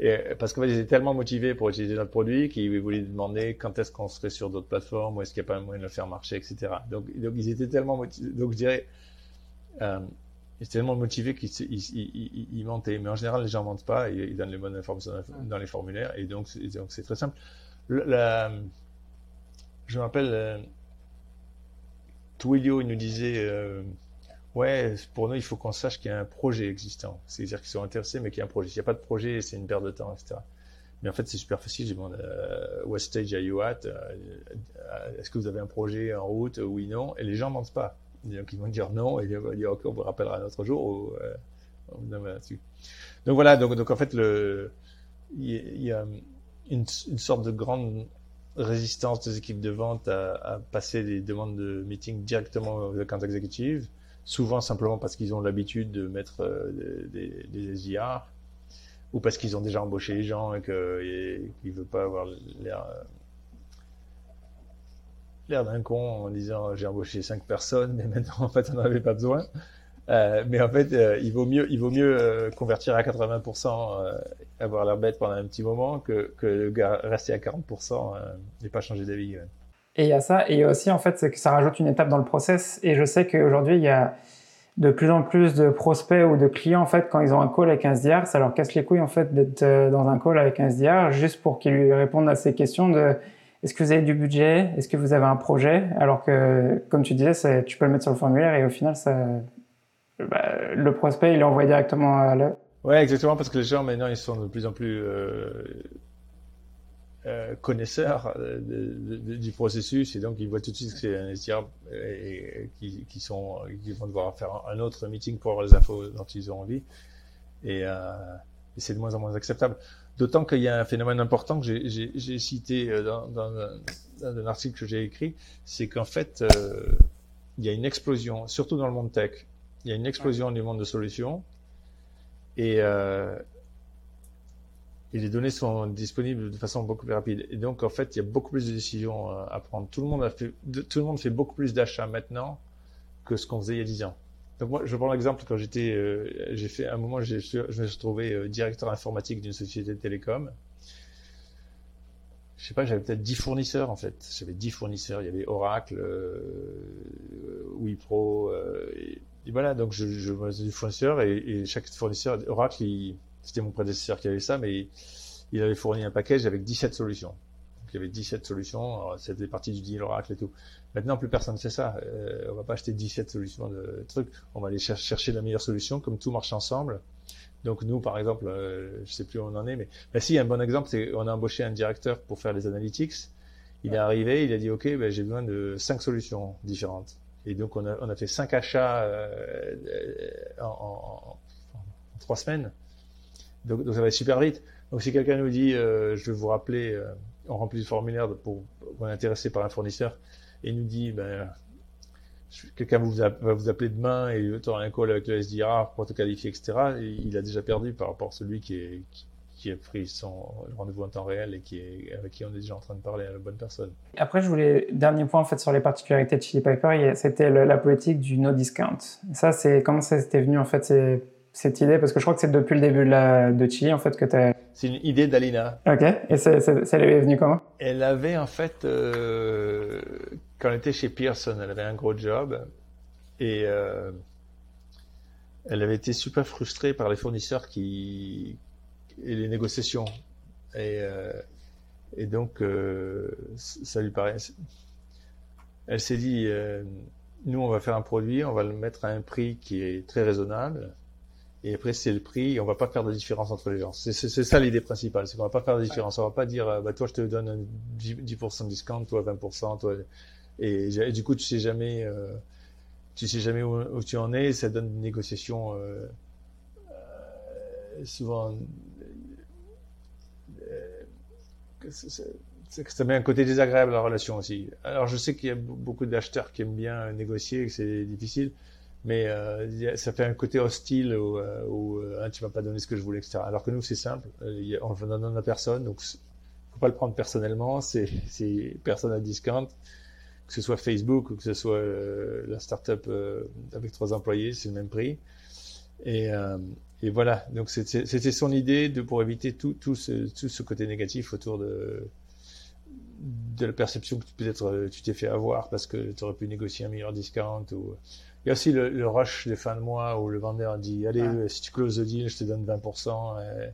Et, parce qu'en fait, ils étaient tellement motivés pour utiliser notre produit qu'ils voulaient demander quand est-ce qu'on serait sur d'autres plateformes, ou est-ce qu'il n'y a pas moyen de le faire marcher, etc. Donc, donc ils étaient tellement motivés. Donc, je dirais, euh, ils étaient tellement motivés qu'ils ils, ils, mentaient. Mais en général, les gens ne mentent pas, ils, ils donnent les bonnes informations dans les formulaires. Et donc, c'est très simple. la, je me rappelle, euh, Twilio, il nous disait, euh, Ouais, pour nous, il faut qu'on sache qu'il y a un projet existant. C'est-à-dire qu'ils sont intéressés, mais qu'il y a un projet. S'il n'y a pas de projet, c'est une perte de temps, etc. Mais en fait, c'est super facile. Je demande euh, What stage are you at euh, euh, Est-ce que vous avez un projet en route? Oui, non. Et les gens ne mentent pas. Donc, ils vont dire non, et ils vont dire OK, on vous rappellera un autre jour. Ou, euh, donc voilà, donc, en fait, il y, a une, sorte de grande résistance des équipes de vente à, à passer des demandes de meeting directement aux accounts exécutives souvent simplement parce qu'ils ont l'habitude de mettre euh, des, des, ou parce qu'ils ont déjà embauché les gens et qu'ils ne veulent pas avoir l'air euh, l'air d'un con en disant j'ai embauché cinq personnes mais maintenant en fait on n'en avait pas besoin. Euh, mais en fait, il vaut mieux, convertir à 80%, avoir l'air bête pendant un petit moment que, que rester à 40% et pas changer d'avis. Et il y a ça, et aussi en fait, c'est que ça rajoute une étape dans le process. Et je sais qu'aujourd'hui, il y a de plus en plus de prospects ou de clients en fait quand ils ont un call avec un SDR, ça leur casse les couilles en fait d'être euh, dans un call avec un SDR juste pour qu'ils lui répondent à ces questions de est-ce que vous avez du budget, est-ce que vous avez un projet, alors que comme tu disais, tu peux le mettre sur le formulaire et au final ça, bah, le prospect il envoyé directement à la... Ouais, exactement, parce que les gens maintenant ils sont de plus en plus euh, euh, connaisseurs euh, du processus et donc ils voient tout de suite que c'est un SDR et, qui, qui, sont, qui vont devoir faire un autre meeting pour avoir les infos dont ils ont envie. Et, euh, et c'est de moins en moins acceptable. D'autant qu'il y a un phénomène important que j'ai cité euh, dans, dans, un, dans, un, article que j'ai écrit, c'est qu'en fait, euh, il y a une explosion, surtout dans le monde tech, il y a une explosion du monde de solutions. Et, euh, et les données sont disponibles de façon beaucoup plus rapide. Et donc, en fait, il y a beaucoup plus de décisions euh, à prendre. Tout le monde, fait, beaucoup plus d'achats maintenant que ce qu'on faisait il y a 10 ans. Donc moi, je prends l'exemple quand j'étais, euh, j'ai fait un moment, je me suis trouvé euh, directeur informatique d'une société de télécom. Je sais pas, j'avais peut-être 10 fournisseurs en fait. J'avais 10 fournisseurs. Il y avait Oracle, euh, Wipro, et, voilà. Donc je, je du fournisseur et, et, chaque fournisseur, Oracle, il, c'était mon prédécesseur qui avait ça, mais il avait fourni un package avec 17 solutions. Donc, il y avait 17 solutions, c'était partie du deal Oracle et tout. Maintenant, plus personne ne sait ça. Euh, on va pas acheter 17 solutions de trucs. On va aller chercher la meilleure solution, comme tout marche ensemble. Donc nous, par exemple, euh, je sais plus où on en est, mais bah, si, un bon exemple, c'est on a embauché un directeur pour faire les analytics. Il est arrivé, il a dit, OK, ben, j'ai besoin de cinq solutions différentes. Et donc, on a, on a fait cinq achats euh, en, en, en, trois semaines. Donc, ça va super vite. Donc si quelqu'un nous dit, euh, je vais vous rappeler, euh, on remplit le formulaire pour, pour, intéressé par un fournisseur, et nous dit, ben, quelqu'un va vous appeler demain et tu auras un call avec le SDR pour te qualifier, etc. il a déjà perdu par rapport à celui qui, a pris son rendez-vous en temps réel et avec qui on est déjà en train de parler à la bonne personne. Après, je voulais, dernier point en fait sur les particularités de Chili Piper, c'était la politique du no discount. Ça, c'est comment ça s'était venu en fait cette idée Parce que je crois que c'est depuis le début de, la, de Chili en fait que tu as. C'est une idée d'Alina. Ok. Et ça, ça est venue comment? Elle avait en fait, euh, quand elle était chez Pearson, elle avait un gros job et euh, elle avait été super frustrée par les fournisseurs qui et les négociations. Et, euh, et donc, ça lui paraît. Elle s'est dit, nous, on va faire un produit, on va le mettre à un prix qui est très raisonnable. Et après, c'est le prix, on va pas faire de différence entre les gens. C'est ça l'idée principale, c'est qu'on va pas faire de différence. On va pas dire, bah, toi, je te donne un 10% de discount, toi 20%, toi. Et, et, du coup, tu sais jamais, euh, tu sais jamais où, tu en es. Ça donne une négociation euh, souvent ça met un côté désagréable à la relation aussi. Alors je sais qu'il y a beaucoup d'acheteurs qui aiment bien négocier, que c'est difficile, mais euh, ça fait un côté hostile où, euh, où euh, tu m'as pas donné ce que je voulais, etc. Alors que nous c'est simple, euh, on ne donne à personne, donc faut pas le prendre personnellement, c'est personne à discount, que ce soit Facebook ou que ce soit euh, la startup avec trois employés, c'est le même prix. Et, et voilà, donc c'était son idée de pour éviter tout, tout, ce, tout ce côté négatif autour de, de la perception que peut-être euh, tu t'es fait avoir parce que tu aurais pu négocier un meilleur discount. Ou... Il y a aussi le, rush de fin de mois où le vendeur dit Allez, si tu closes le deal, je te donne 20%. Et,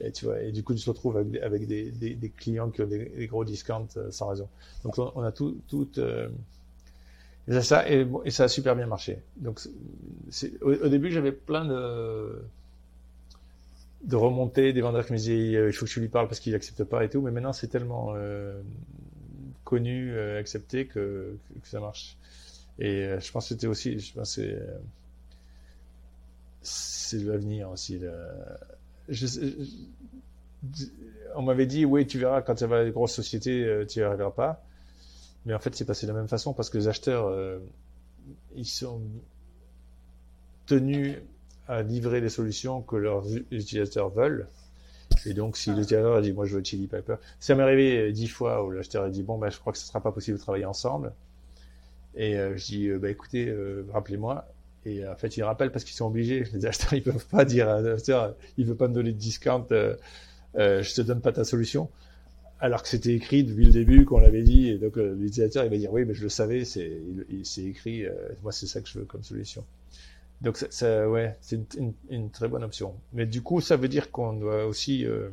et, tu vois, et du coup, tu te retrouves avec, avec des, des, des, clients qui ont des, gros discounts euh, sans raison. Donc, on, a tout. tout euh, et ça, et, et, ça a super bien marché. Donc, au, au, début, j'avais plein de de remonter des vendeurs qui me disaient euh, il faut que je lui parle parce qu'il accepte pas et tout. Mais maintenant, c'est tellement euh, connu, euh, accepté que, ça marche. Et je pense que c'était aussi, je pense c'est c'est l'avenir aussi. On m'avait dit oui, tu verras quand tu vas à des grosses sociétés, tu n'y arriveras pas. Mais en fait, c'est passé de la même façon parce que les acheteurs, ils sont tenus à livrer les solutions que leurs utilisateurs veulent. Et donc, si l'utilisateur a dit, moi, je veux Chili Pepper, ça m'est arrivé euh, dix fois où l'acheteur a dit, bon, ben, je crois que ce sera pas possible de travailler ensemble. Et euh, je dis, bah, écoutez, rappelez-moi. Et en fait, ils rappellent parce qu'ils sont obligés. Les acheteurs, ils peuvent pas dire à l'acheteur, il veut pas me donner de discount, euh, je te donne pas ta solution. Alors que c'était écrit depuis le début, qu'on l'avait dit. Et donc, l'utilisateur, il va dire, oui, mais je le savais, c'est, c'est écrit, moi, c'est ça que je veux comme solution. Donc, ça, ouais, c'est une, très bonne option. Mais du coup, ça veut dire qu'on doit aussi euh,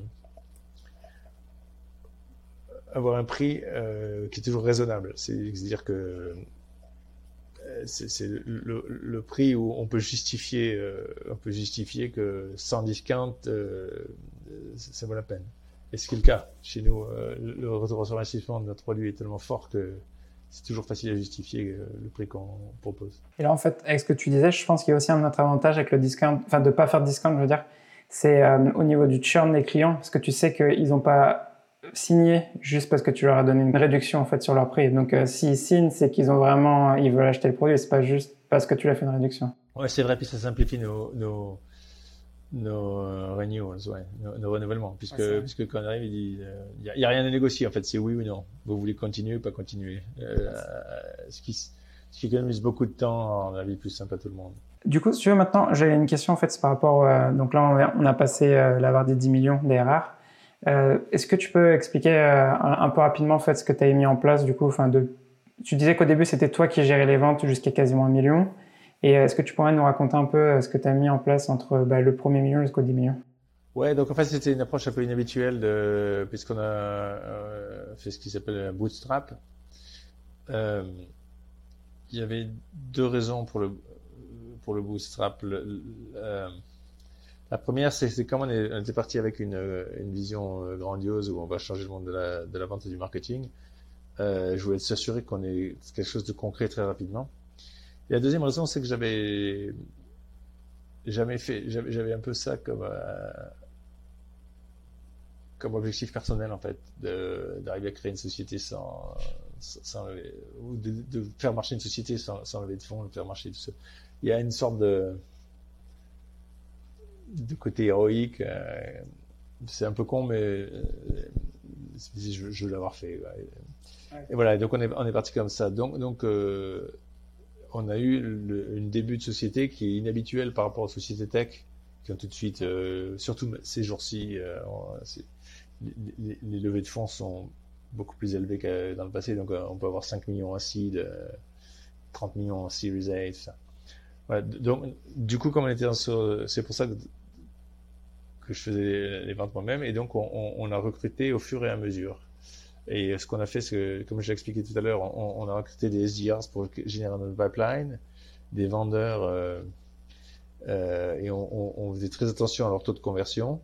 avoir un prix euh, qui est toujours raisonnable. C'est-à-dire que euh, c'est le, prix où on peut justifier, on peut justifier que sans discount, ça vaut la peine. Et ce qui est le cas chez nous, le retour sur investissement de notre produit est tellement fort que c'est toujours facile à justifier euh, le prix qu'on propose. Et là, en fait, avec ce que tu disais, je pense qu'il y a aussi un autre avantage avec le discount, enfin de pas faire de discount, je veux dire, c'est euh, au niveau du churn des clients, parce que tu sais qu'ils n'ont pas signé juste parce que tu leur as donné une réduction en fait sur leur prix. Donc euh, s'ils signent, c'est qu'ils ont vraiment, ils veulent acheter le produit, c'est pas juste parce que tu leur fait une réduction. Ouais, c'est vrai, puis ça simplifie nos, nos nos euh, renewals, ouais, nos, renouvellements, puisque puisque quand on arrive, il dit, il euh, y, a rien à négocier en fait, c'est oui ou non. Vous voulez continuer ou pas continuer, euh, ce qui ce qui économise beaucoup de temps en la vie plus simple à tout le monde. Du coup, si tu veux maintenant, j'ai une question en fait, c'est par rapport, donc là on a passé la barre des 10 millions d'ARR. Est-ce que tu peux expliquer un, peu rapidement en fait ce que tu as mis en place du coup, enfin de, tu disais qu'au début c'était toi qui gérais les ventes jusqu'à quasiment un million. Et euh, est-ce que tu pourrais nous raconter un peu euh, ce que tu as mis en place entre bah, le premier million jusqu'au 10 millions? Ouais, donc en fait c'était une approche un peu inhabituelle puisqu'on a euh, fait ce qui s'appelle un bootstrap. Euh, il y avait deux raisons pour le pour le bootstrap. Euh, la première, c'est comme on, était parti avec une, vision grandiose où on va changer le monde de la vente et du marketing. je voulais s'assurer qu'on ait quelque chose de concret très rapidement. Et la deuxième raison, c'est que j'avais jamais fait, j'avais un peu ça comme euh, comme objectif personnel en fait, d'arriver à créer une société sans, sans ou de, de, faire marcher une société sans, sans lever de fonds, de faire marcher tout seul. Il y a une sorte de de côté héroïque euh, c'est un peu con, mais euh, je, je veux l'avoir fait. Et voilà, donc on est, on est parti comme ça. Donc, donc euh, on a eu le, une début de société qui est inhabituelle par rapport aux sociétés tech, qui ont tout de suite, euh, surtout ces jours-ci, euh, les, levées de fonds sont beaucoup plus élevées que dans le passé. Donc on peut avoir 5 millions en seed, 30 millions en Series A, tout ça. Donc, du coup, comme on était sur, c'est pour ça que je faisais les ventes moi-même. Et donc, on, on, a recruté au fur et à mesure. Et ce qu'on a fait, c'est que, comme je l'ai expliqué tout à l'heure, on, a recruté des SDRs pour générer notre pipeline, des vendeurs, euh, euh, et on, faisait très attention à leur taux de conversion.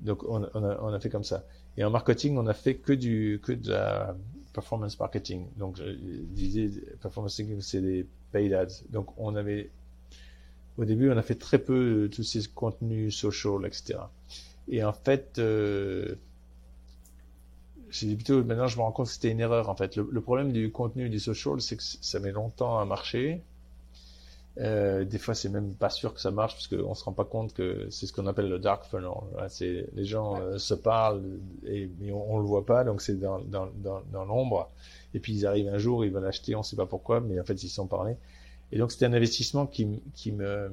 Donc, on, a, fait comme ça. Et en marketing, on a fait que du que de la performance marketing. Donc, je disais, performance marketing, c'est des paid ads. Donc, on avait au début, on a fait très peu de tous ces contenus social, etc. Et en fait, euh, plutôt maintenant je me rends compte que c'était une erreur en fait. Le, problème du contenu du social, c'est que ça met longtemps à marcher. Euh, des fois, c'est même pas sûr que ça marche parce qu'on se rend pas compte que c'est ce qu'on appelle le dark funnel. C'est les gens euh, se parlent et mais on, on le voit pas, donc c'est dans, dans, dans, dans l'ombre. Et puis ils arrivent un jour, ils veulent acheter, on sait pas pourquoi, mais en fait ils sont parlés. Et donc c'était un investissement qui, qui me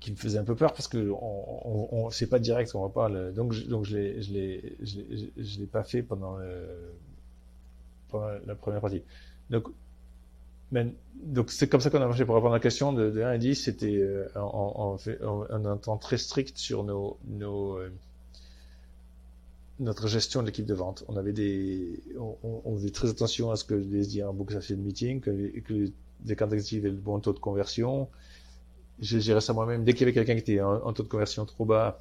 qui me faisait un peu peur parce que on, on, c'est pas direct, on va pas le, donc je, donc je l'ai je l'ai je l'ai pas fait pendant la première partie. Donc donc c'est comme ça qu'on a marché pour répondre à la question de, de 1 à 10, c'était euh, en, en, un temps très strict sur nos nos euh, notre gestion de l'équipe de vente. On avait des, on, faisait très attention à ce que les SDR bookent assez de meetings, que, que les cartes aient le bon taux de conversion. J'ai géré ça moi-même. Dès qu'il y avait quelqu'un qui était en, taux de conversion trop bas,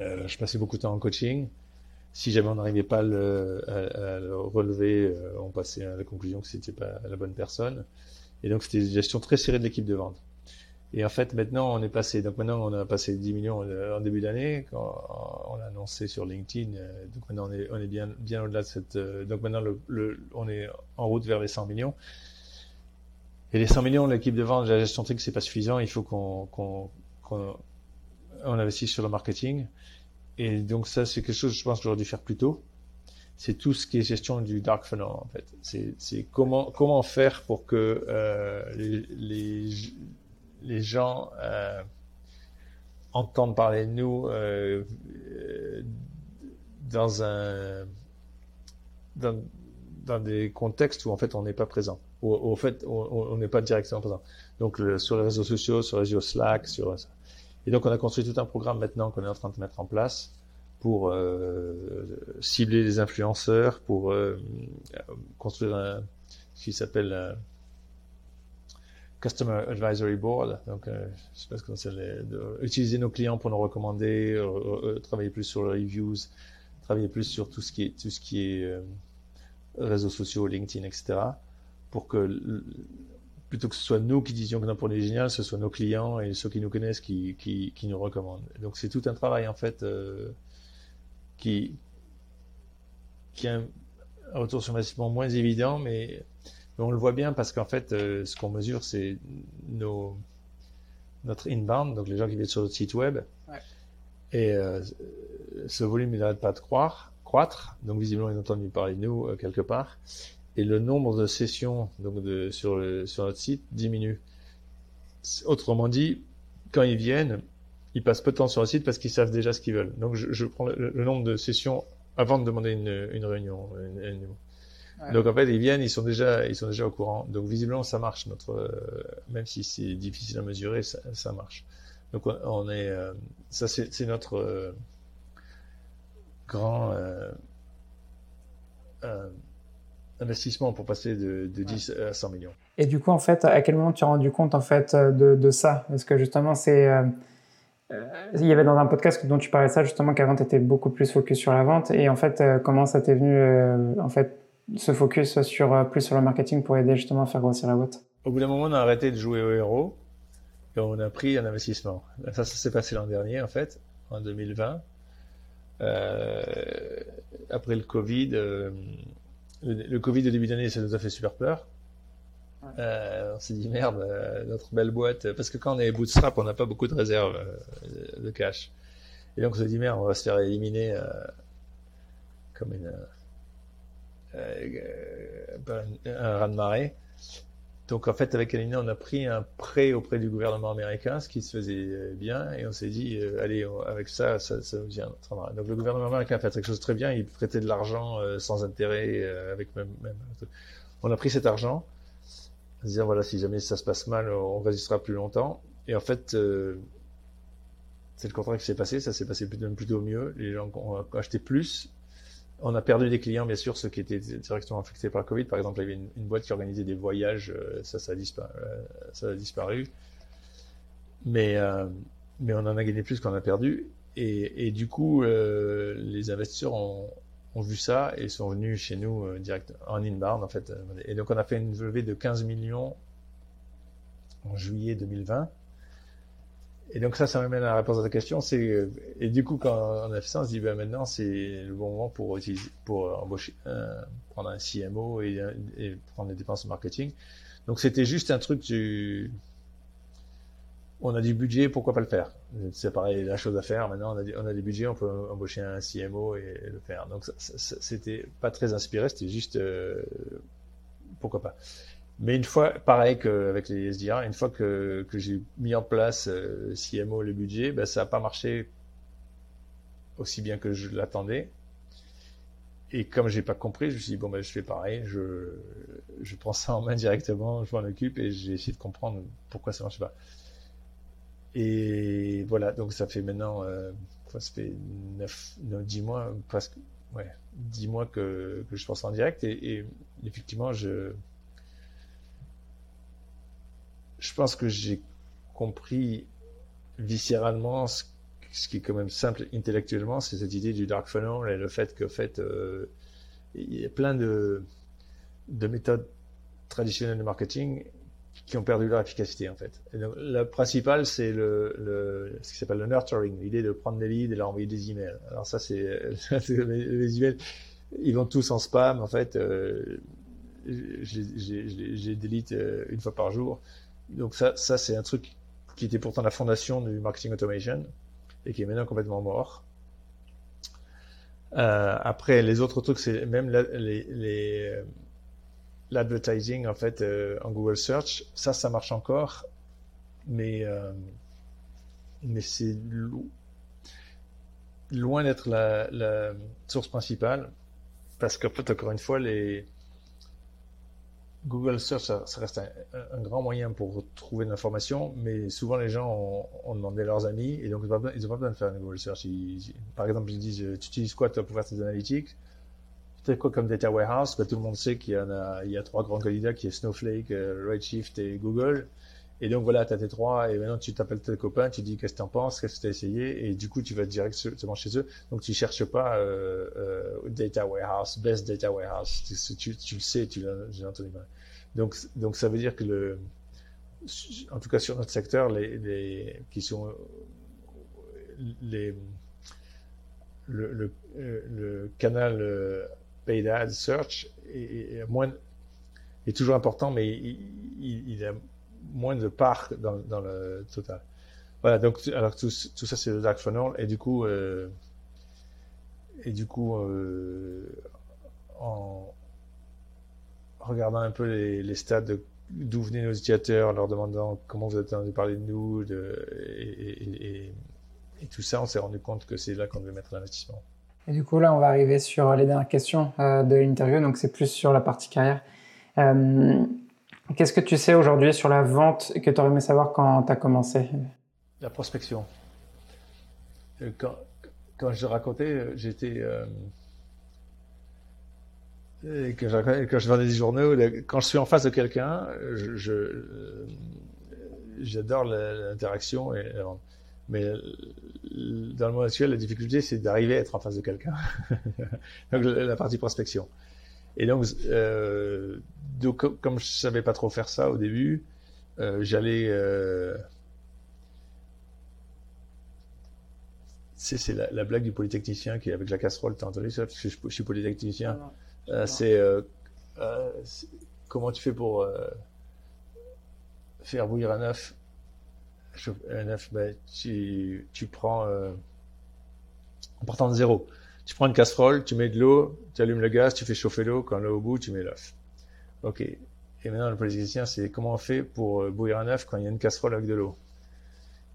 euh, je passais beaucoup de temps en coaching. Si jamais on n'arrivait pas à le, relever, euh, on passait à la conclusion que c'était pas la bonne personne. Et donc c'était une gestion très serrée de l'équipe de vente. Et en fait, maintenant, on est passé. Donc maintenant, on a passé 10 millions euh, en début d'année. On l'a annoncé sur LinkedIn. Donc maintenant, on est, bien, bien au-delà de cette. Donc maintenant, on est en route vers les 100 millions. Et les 100 millions, l'équipe de vente, la gestion trick, c'est pas suffisant. Il faut qu'on qu'on qu'on on investisse sur le marketing. Et donc ça, c'est quelque chose, je pense, que j'aurais dû faire plus tôt. C'est tout ce qui est gestion du dark funnel, en fait. C'est comment faire pour que euh, les, gens euh, entendent parler de nous euh, dans, des contextes où en fait on n'est pas présent, au fait on n'est pas directement présent. Donc sur les réseaux sociaux, sur les réseaux Slack, sur ça. Et donc on a construit tout un programme maintenant qu'on est en train de mettre en place pour euh, cibler les influenceurs, pour euh, construire un, ce qui s'appelle Customer Advisory Board, donc euh, je sais pas comment c'est, utiliser nos clients pour nous recommander, euh, euh, travailler plus sur les reviews, travailler plus sur tout ce qui tout ce qui est réseaux sociaux, LinkedIn, etc. Pour que plutôt que ce soit nous qui disions que pour est génial, ce soit nos clients et ceux qui nous connaissent qui, qui, qui nous recommandent. Donc c'est tout un travail en fait qui qui a un retour sur investissement moins évident, mais on le voit bien parce qu'en fait, euh, ce qu'on mesure, c'est nos, notre inbound, donc les gens qui viennent sur notre site web. Ouais. Et euh, ce volume, il n'arrête pas de croître, croître. Donc visiblement, ils ont entendu parler de nous euh, quelque part. Et le nombre de sessions donc de, sur, le, sur notre site diminue. Autrement dit, quand ils viennent, ils passent peu de temps sur le site parce qu'ils savent déjà ce qu'ils veulent. Donc je, je prends le, nombre de sessions avant de demander une, une réunion. Une, une, donc en fait, ils viennent, ils sont déjà, ils sont déjà au courant. Donc visiblement, ça marche. Notre, euh, même si c'est difficile à mesurer, ça, ça marche. Donc on est, euh, ça c'est notre euh, grand investissement pour passer de, de 10 à 100 millions. Et du coup, en fait, à quel moment tu as rendu compte en fait de, de ça? Parce que justement, c'est il y avait dans un podcast dont tu parlais ça justement qu'avant tu étais beaucoup plus focus sur la vente et en fait comment ça t'est venu en fait se focus sur, euh, plus sur le marketing pour aider justement à faire grossir la boîte? Au bout d'un moment, on a arrêté de jouer au héros et on a pris un investissement. Ça, ça s'est passé l'an dernier, en fait, en 2020. Euh, après le Covid, le, Covid au début d'année, ça nous a fait super peur. Euh, on s'est dit merde, euh, notre belle boîte, parce que quand on est bootstrap, on n'a pas beaucoup de réserves euh, de cash. Et donc on s'est dit merde, on va se faire éliminer euh, comme une, un, un raz de marée. Donc en fait, avec Alina, on a pris un prêt auprès du gouvernement américain, ce qui se faisait bien, et on s'est dit, euh, allez, avec ça, ça, nous vient. Donc le gouvernement américain a fait quelque chose de très bien, il prêtait de l'argent euh, sans intérêt, euh, avec même, même, On a pris cet argent, à se dire, voilà, si jamais ça se passe mal, on résistera plus longtemps. Et en fait, c'est le contraire qui s'est passé, ça s'est passé plutôt, plutôt mieux. Les gens ont acheté plus, on a perdu des clients, bien sûr, ceux qui étaient directement affectés par le Covid. Par exemple, il y avait une, boîte qui organisait des voyages, euh, ça, a, disparu, euh, euh, mais on en a gagné plus qu'on a perdu. Et, du coup, les investisseurs ont, vu ça et sont venus chez nous direct en inbound, en fait. Et donc, on a fait une levée de 15 millions en juillet 2020. Et donc ça, ça m'amène à la réponse à ta question. Euh, et du coup, quand on a fait ça, on se dit ben maintenant c'est le bon moment pour pour embaucher, euh, prendre un CMO et, prendre les dépenses marketing. Donc c'était juste un truc du, on a du budget, pourquoi pas le faire? C'est pareil, la chose à faire. Maintenant, on a, on a des budgets, on peut embaucher un CMO et, le faire. Donc c'était pas très inspiré, c'était juste euh, pourquoi pas. Mais une fois, pareil qu'avec les SDR, une fois que, j'ai mis en place euh, CMO le budget, ben, ça n'a pas marché aussi bien que je l'attendais. Et comme j'ai pas compris, je me suis dit bon ben je fais pareil, je, prends ça en main directement, je m'en occupe et j'ai essayé de comprendre pourquoi ça marche pas. Et voilà, donc ça fait maintenant, euh, ça fait 9, 9, 10 mois, presque, ouais, 10 mois que, je pense en direct et effectivement je je pense que j'ai compris viscéralement ce, qui est quand même simple intellectuellement, c'est cette idée du dark funnel et le fait que, fait, euh, il y a plein de, de méthodes traditionnelles de marketing qui ont perdu leur efficacité en fait. La principale, c'est ce qui s'appelle le nurturing, l'idée de prendre des leads et leur envoyer des emails. Alors ça, c'est les emails, ils vont tous en spam en fait. Euh, j'ai delete euh, une fois par jour. Donc ça, ça c'est un truc qui était pourtant la fondation du marketing automation et qui est maintenant complètement mort. Euh, après, les autres trucs, c'est même la, les, les l'advertising en fait euh, en Google Search, ça, ça marche encore, mais euh, mais c'est lo loin d'être la, la, source principale parce qu'en fait, encore une fois, les Google Search, ça, reste un, grand moyen pour trouver de l'information, mais souvent les gens ont, demandé à leurs amis et donc ils n'ont pas, besoin de faire un Google Search. Par exemple, ils disent Tu utilises quoi toi, pour faire tes analytics? Tu fais quoi comme data warehouse? Ben, Tout le monde sait qu'il y, y a trois grands candidats qui est Snowflake, euh, Redshift et Google. Et donc voilà, tu as tes trois, et maintenant tu t'appelles tes copains, tu dis qu'est-ce que tu en penses, qu'est-ce que tu as essayé, et du coup tu vas directement chez eux. Donc tu cherches pas euh, euh, data warehouse, best data warehouse, tu, le sais, tu l'as entendu. Donc, donc ça veut dire que le, en tout cas sur notre secteur, les, qui sont les, le, canal paid ad search est, est, moins, est toujours important, mais il, il, il a moins de part dans, le total. Voilà, donc alors tout, ça c'est le dark funnel et du coup euh, et du coup euh, en regardant un peu les, stats d'où venaient nos utilisateurs, leur demandant comment vous avez entendu parler de nous, de, et, et, tout ça, on s'est rendu compte que c'est là qu'on devait mettre l'investissement. Et du coup, là, on va arriver sur les dernières questions euh, de l'interview, donc c'est plus sur la partie carrière. Euh, Qu'est-ce que tu sais aujourd'hui sur la vente que tu aurais aimé savoir quand tu as commencé? La prospection. Euh, quand, quand je racontais, j'étais. Euh, que je, quand je vendais des journaux, quand je suis en face de quelqu'un, j'adore l'interaction mais dans le monde actuel, la difficulté, c'est d'arriver à être en face de quelqu'un. donc la partie prospection. Et donc, euh, donc, comme je savais pas trop faire ça au début, euh, j'allais. Euh, c'est la, la, blague du polytechnicien qui est avec la casserole. T'as entendu ça Parce que je, je suis polytechnicien. Ah euh, c'est euh, euh, comment tu fais pour faire bouillir un œuf, un œuf, ben, tu, tu prends, en partant de zéro, tu prends une casserole, tu mets de l'eau, tu allumes le gaz, tu fais chauffer l'eau, quand l'eau au bout, tu mets l'œuf. Ok. Et maintenant, le politicien, c'est comment on fait pour euh, bouillir un œuf quand il y a une casserole avec de l'eau?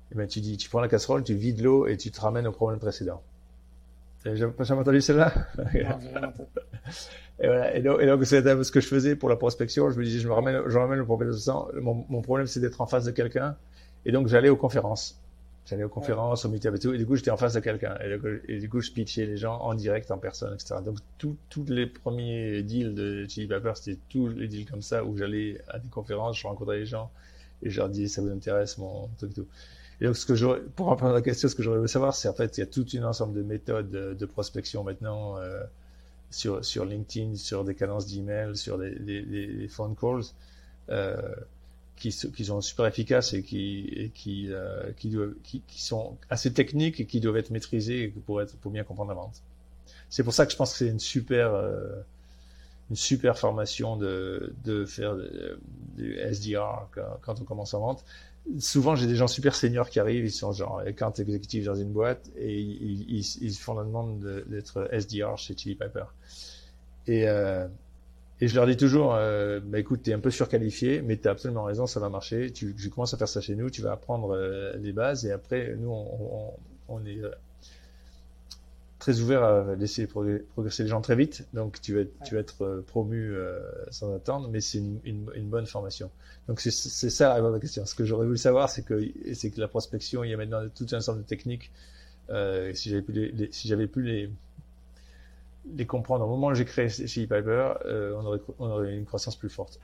Et eh ben, tu dis, tu prends la casserole, tu vides l'eau et tu te ramènes au problème précédent. T'as jamais entendu celle-là? Et, voilà. et, donc, donc c'est ce que je faisais pour la prospection. Je me disais, je me ramène, je ramène le problème de Mon, mon problème, c'est d'être en face de quelqu'un. Et donc, j'allais aux conférences. J'allais aux conférences, aux meetups et tout. Et du coup, j'étais en face de quelqu'un. Et, du coup, je pitchais les gens en direct, en personne, etc. Donc, tous les premiers deals de Chili Pepper, c'était tous les deals comme ça où j'allais à des conférences, je rencontrais les gens et je leur disais, ça vous intéresse, mon truc, tout. Et donc, ce que j'aurais, pour répondre à la question, ce que j'aurais voulu savoir, c'est en fait, il y a tout un ensemble de méthodes de, prospection maintenant euh, sur, sur LinkedIn, sur des cadences d'email, sur des, des, des, phone calls, euh, qui, sont super efficaces et euh, qui, sont assez techniques et qui doivent être maîtrisés pour bien comprendre la vente. C'est pour ça que je pense que c'est une super euh, formation de, faire du SDR quand, quand on commence en vente souvent j'ai des gens super seniors qui arrivent, ils sont genre account exécutifs dans une boîte et ils, ils, font la demande d'être SDR chez Chili Piper. Euh, et je leur dis toujours, euh, bah écoute, t'es un peu surqualifié, mais t'as absolument raison, ça va marcher. Tu, tu commences à faire ça chez nous, tu vas apprendre euh, les bases et après, nous, on, on, on est euh, très ouvert à laisser progresser les gens très vite. Donc, tu vas, tu vas être euh, promu sans attendre, mais c'est une, une, une, bonne formation. Donc, c'est ça la question. Ce que j'aurais voulu savoir, c'est que, que la prospection, il y a maintenant tout un ensemble de techniques. Si j'avais pu les, si j'avais pu les, les comprendre au moment où j'ai créé chez Piper, euh, on, aurait, on aurait une croissance plus forte.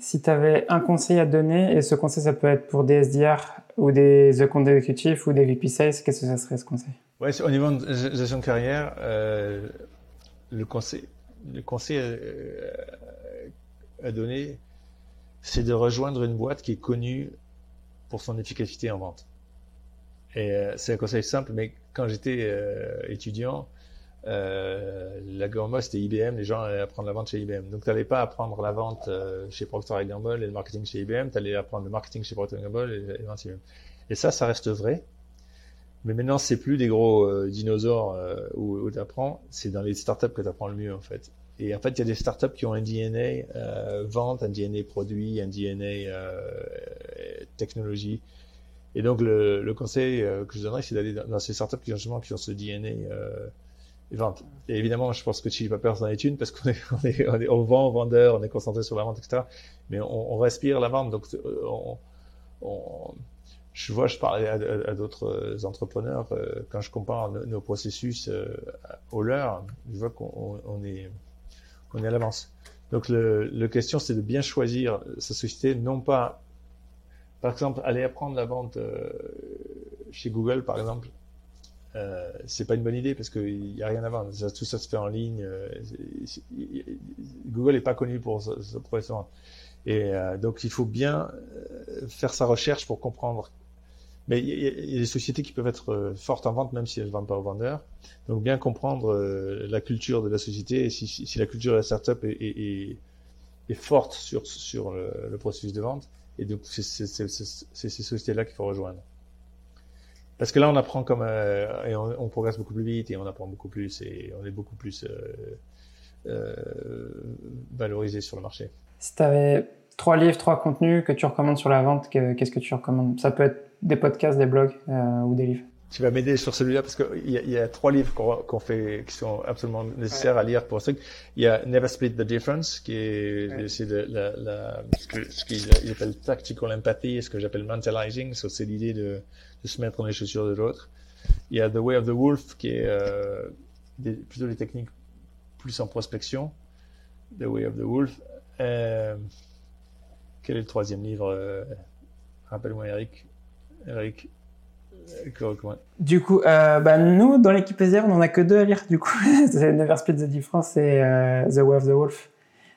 Si tu avais un conseil à donner, et ce conseil, ça peut être pour des SDR ou des comptes exécutifs ou des VP Sales, qu'est-ce que ça serait ce conseil? Ouais, au niveau de gestion de carrière, euh, le conseil, le conseil euh, à, donner, c'est de rejoindre une boîte qui est connue pour son efficacité en vente. Et euh, c'est un conseil simple, mais quand j'étais euh, étudiant, euh, la Gamble, c'était IBM, les gens allaient apprendre la vente chez IBM. Donc, tu n'allais pas apprendre la vente chez Procter Gamble et le marketing chez IBM, tu allais apprendre le marketing chez Procter Gamble et, et, IBM. et ça, ça reste vrai. Mais maintenant, c'est plus des gros euh, dinosaures euh, où, où tu apprends, c'est dans les startups que tu apprends le mieux en fait. Et en fait, il y a des startups qui ont un DNA euh, vente, un DNA produit, un DNA euh, technologie. Et donc, le, conseil euh, que je donnerais, c'est d'aller dans, ces startups qui ont ce DNA Et évidemment, je pense que Chili Peppers en est une parce qu'on est, on est, on est, vend, vendeur, on est concentré sur la vente, etc. Mais on, respire la vente, donc on, on je vois, je parlais à, d'autres euh, entrepreneurs, euh, quand je compare nos, processus euh, au leur, je vois qu'on est, on est à l'avance. Donc, le, le question, c'est de bien choisir sa société, non pas, par exemple, aller apprendre la vente chez Google, par exemple, euh, c'est pas une bonne idée parce qu'il n'y a rien à vendre. tout ça se fait en ligne. Google n'est pas connu pour ce, ce professeur. Et donc, il faut bien faire sa recherche pour comprendre mais il y, a des sociétés qui peuvent être euh, fortes en vente même si elles ne vendent pas aux vendeurs. Donc bien comprendre euh, la culture de la société et si, la culture de la startup est, est, forte sur le, processus de vente. Et donc c'est ces sociétés-là qu'il faut rejoindre. Parce que là on apprend comme euh, et on, progresse beaucoup plus vite et on apprend beaucoup plus et on est beaucoup plus euh, valorisé sur le marché. Si tu avais trois livres, trois contenus que tu recommandes sur la vente, qu'est-ce que tu recommandes? Ça peut être des podcasts, des blogs euh, ou des livres tu vas m'aider sur celui-là parce qu'il y, y, a trois livres qu'on fait qui sont absolument nécessaires à lire pour ce truc. Il y a Never Split the Difference qui est c'est la, la, ce qu'ils ce appellent tactical empathy, ce que j'appelle mentalizing, c'est l'idée de, de, se mettre dans les chaussures de l'autre. Il y a The Way of the Wolf qui est euh, des, plutôt des techniques plus en prospection. The Way of the Wolf. Euh, quel est le troisième livre euh, Rappelle-moi Eric. Eric, du coup, euh, bah, nous, dans l'équipe SDR, on n'en a que deux à lire, du coup. c'est Never Split the Difference et euh, The Way of the Wolf.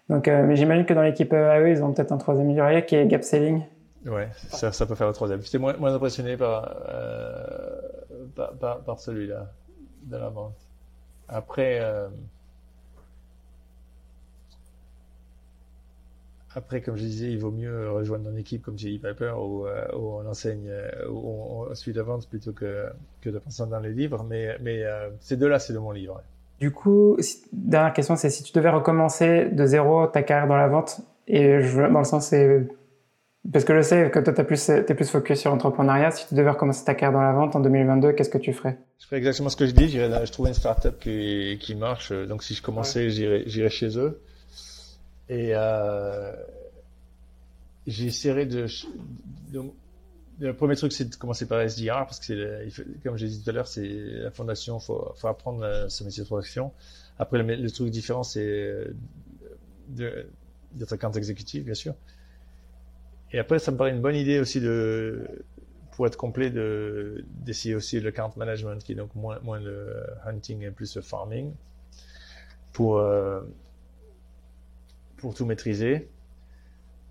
Donc, euh, mais j'imagine que dans l'équipe AE, ils ont peut-être un troisième livre à lire qui est Gap Selling. Ouais, ça, ça peut faire le troisième. J'étais moins, moins impressionné par, euh, par, par, par celui-là, de la vente. Après, après, comme je disais, il vaut mieux rejoindre une équipe comme Jelly Piper où, on enseigne, où on, suit la vente plutôt que, que de penser dans les livres. Mais, mais ces deux-là, c'est de mon livre. Du coup, dernière question, c'est si tu devais recommencer de zéro ta carrière dans la vente, et je, dans le sens, c'est parce que je sais que toi, tu plus, es plus focus sur l'entrepreneuriat. Si tu devais recommencer ta carrière dans la vente en 2022, qu'est-ce que tu ferais? Je ferais exactement ce que je dis. Je trouverais une startup qui, qui marche. Donc, si je commençais, j'irais chez eux. Et euh, j'essaierais de, de, Le premier truc, c'est de commencer par SDR, parce que, c'est comme j'ai dit tout à l'heure, c'est la fondation. Il faut, faut, apprendre euh, ce métier de production. Après, le, truc différent, c'est euh, d'être account exécutif, bien sûr. Et après, ça me paraît une bonne idée aussi de, pour être complet, de, d'essayer aussi le account management, qui est donc moins, moins le hunting et plus le farming, pour, euh, pour tout maîtriser.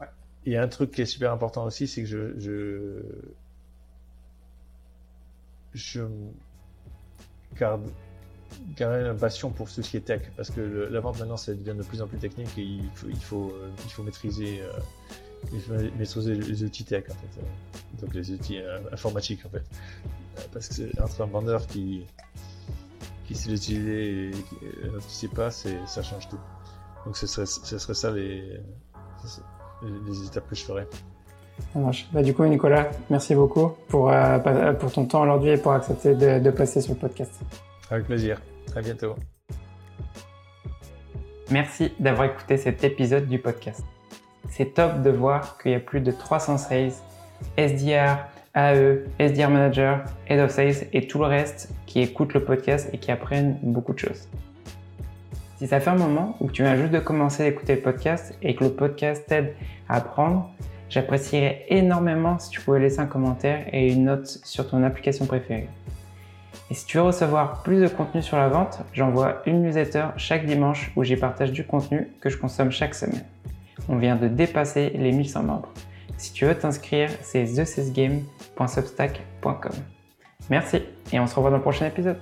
Ouais. Il y a un truc qui est super important aussi, c'est que je, je, je garde quand même une passion pour tout ce qui est tech, parce que la vente maintenant, ça devient de plus en plus technique et il faut, il faut, euh, il faut maîtriser euh, maîtriser les outils tech en fait, euh, donc les outils euh, informatiques en fait, parce que c'est entre un vendeur qui qui sait l'utiliser et qui sait pas, ça change tout. Donc ce serait, ce serait ça les, les étapes que je ferais. Ça marche. Bah, du coup, Nicolas, merci beaucoup pour, pour ton temps aujourd'hui et pour accepter de, de passer sur le podcast. Avec plaisir. À bientôt. Merci d'avoir écouté cet épisode du podcast c'est top de voir qu'il y a plus de 300 sales, SDR, AE, SDR Manager, Head of Sales et tout le reste qui écoutent le podcast et qui apprennent beaucoup de choses. Si ça fait un moment ou que tu viens juste de commencer à écouter le podcast et que le podcast t'aide à apprendre, j'apprécierais énormément si tu pouvais laisser un commentaire et une note sur ton application préférée. Et si tu veux recevoir plus de contenu sur la vente, j'envoie une newsletter chaque dimanche où j'y partage du contenu que je consomme chaque semaine on vient de dépasser les 1100 membres. Si tu veux t'inscrire, c'est thecesgame.substack.com. Merci et on se revoit dans le prochain épisode.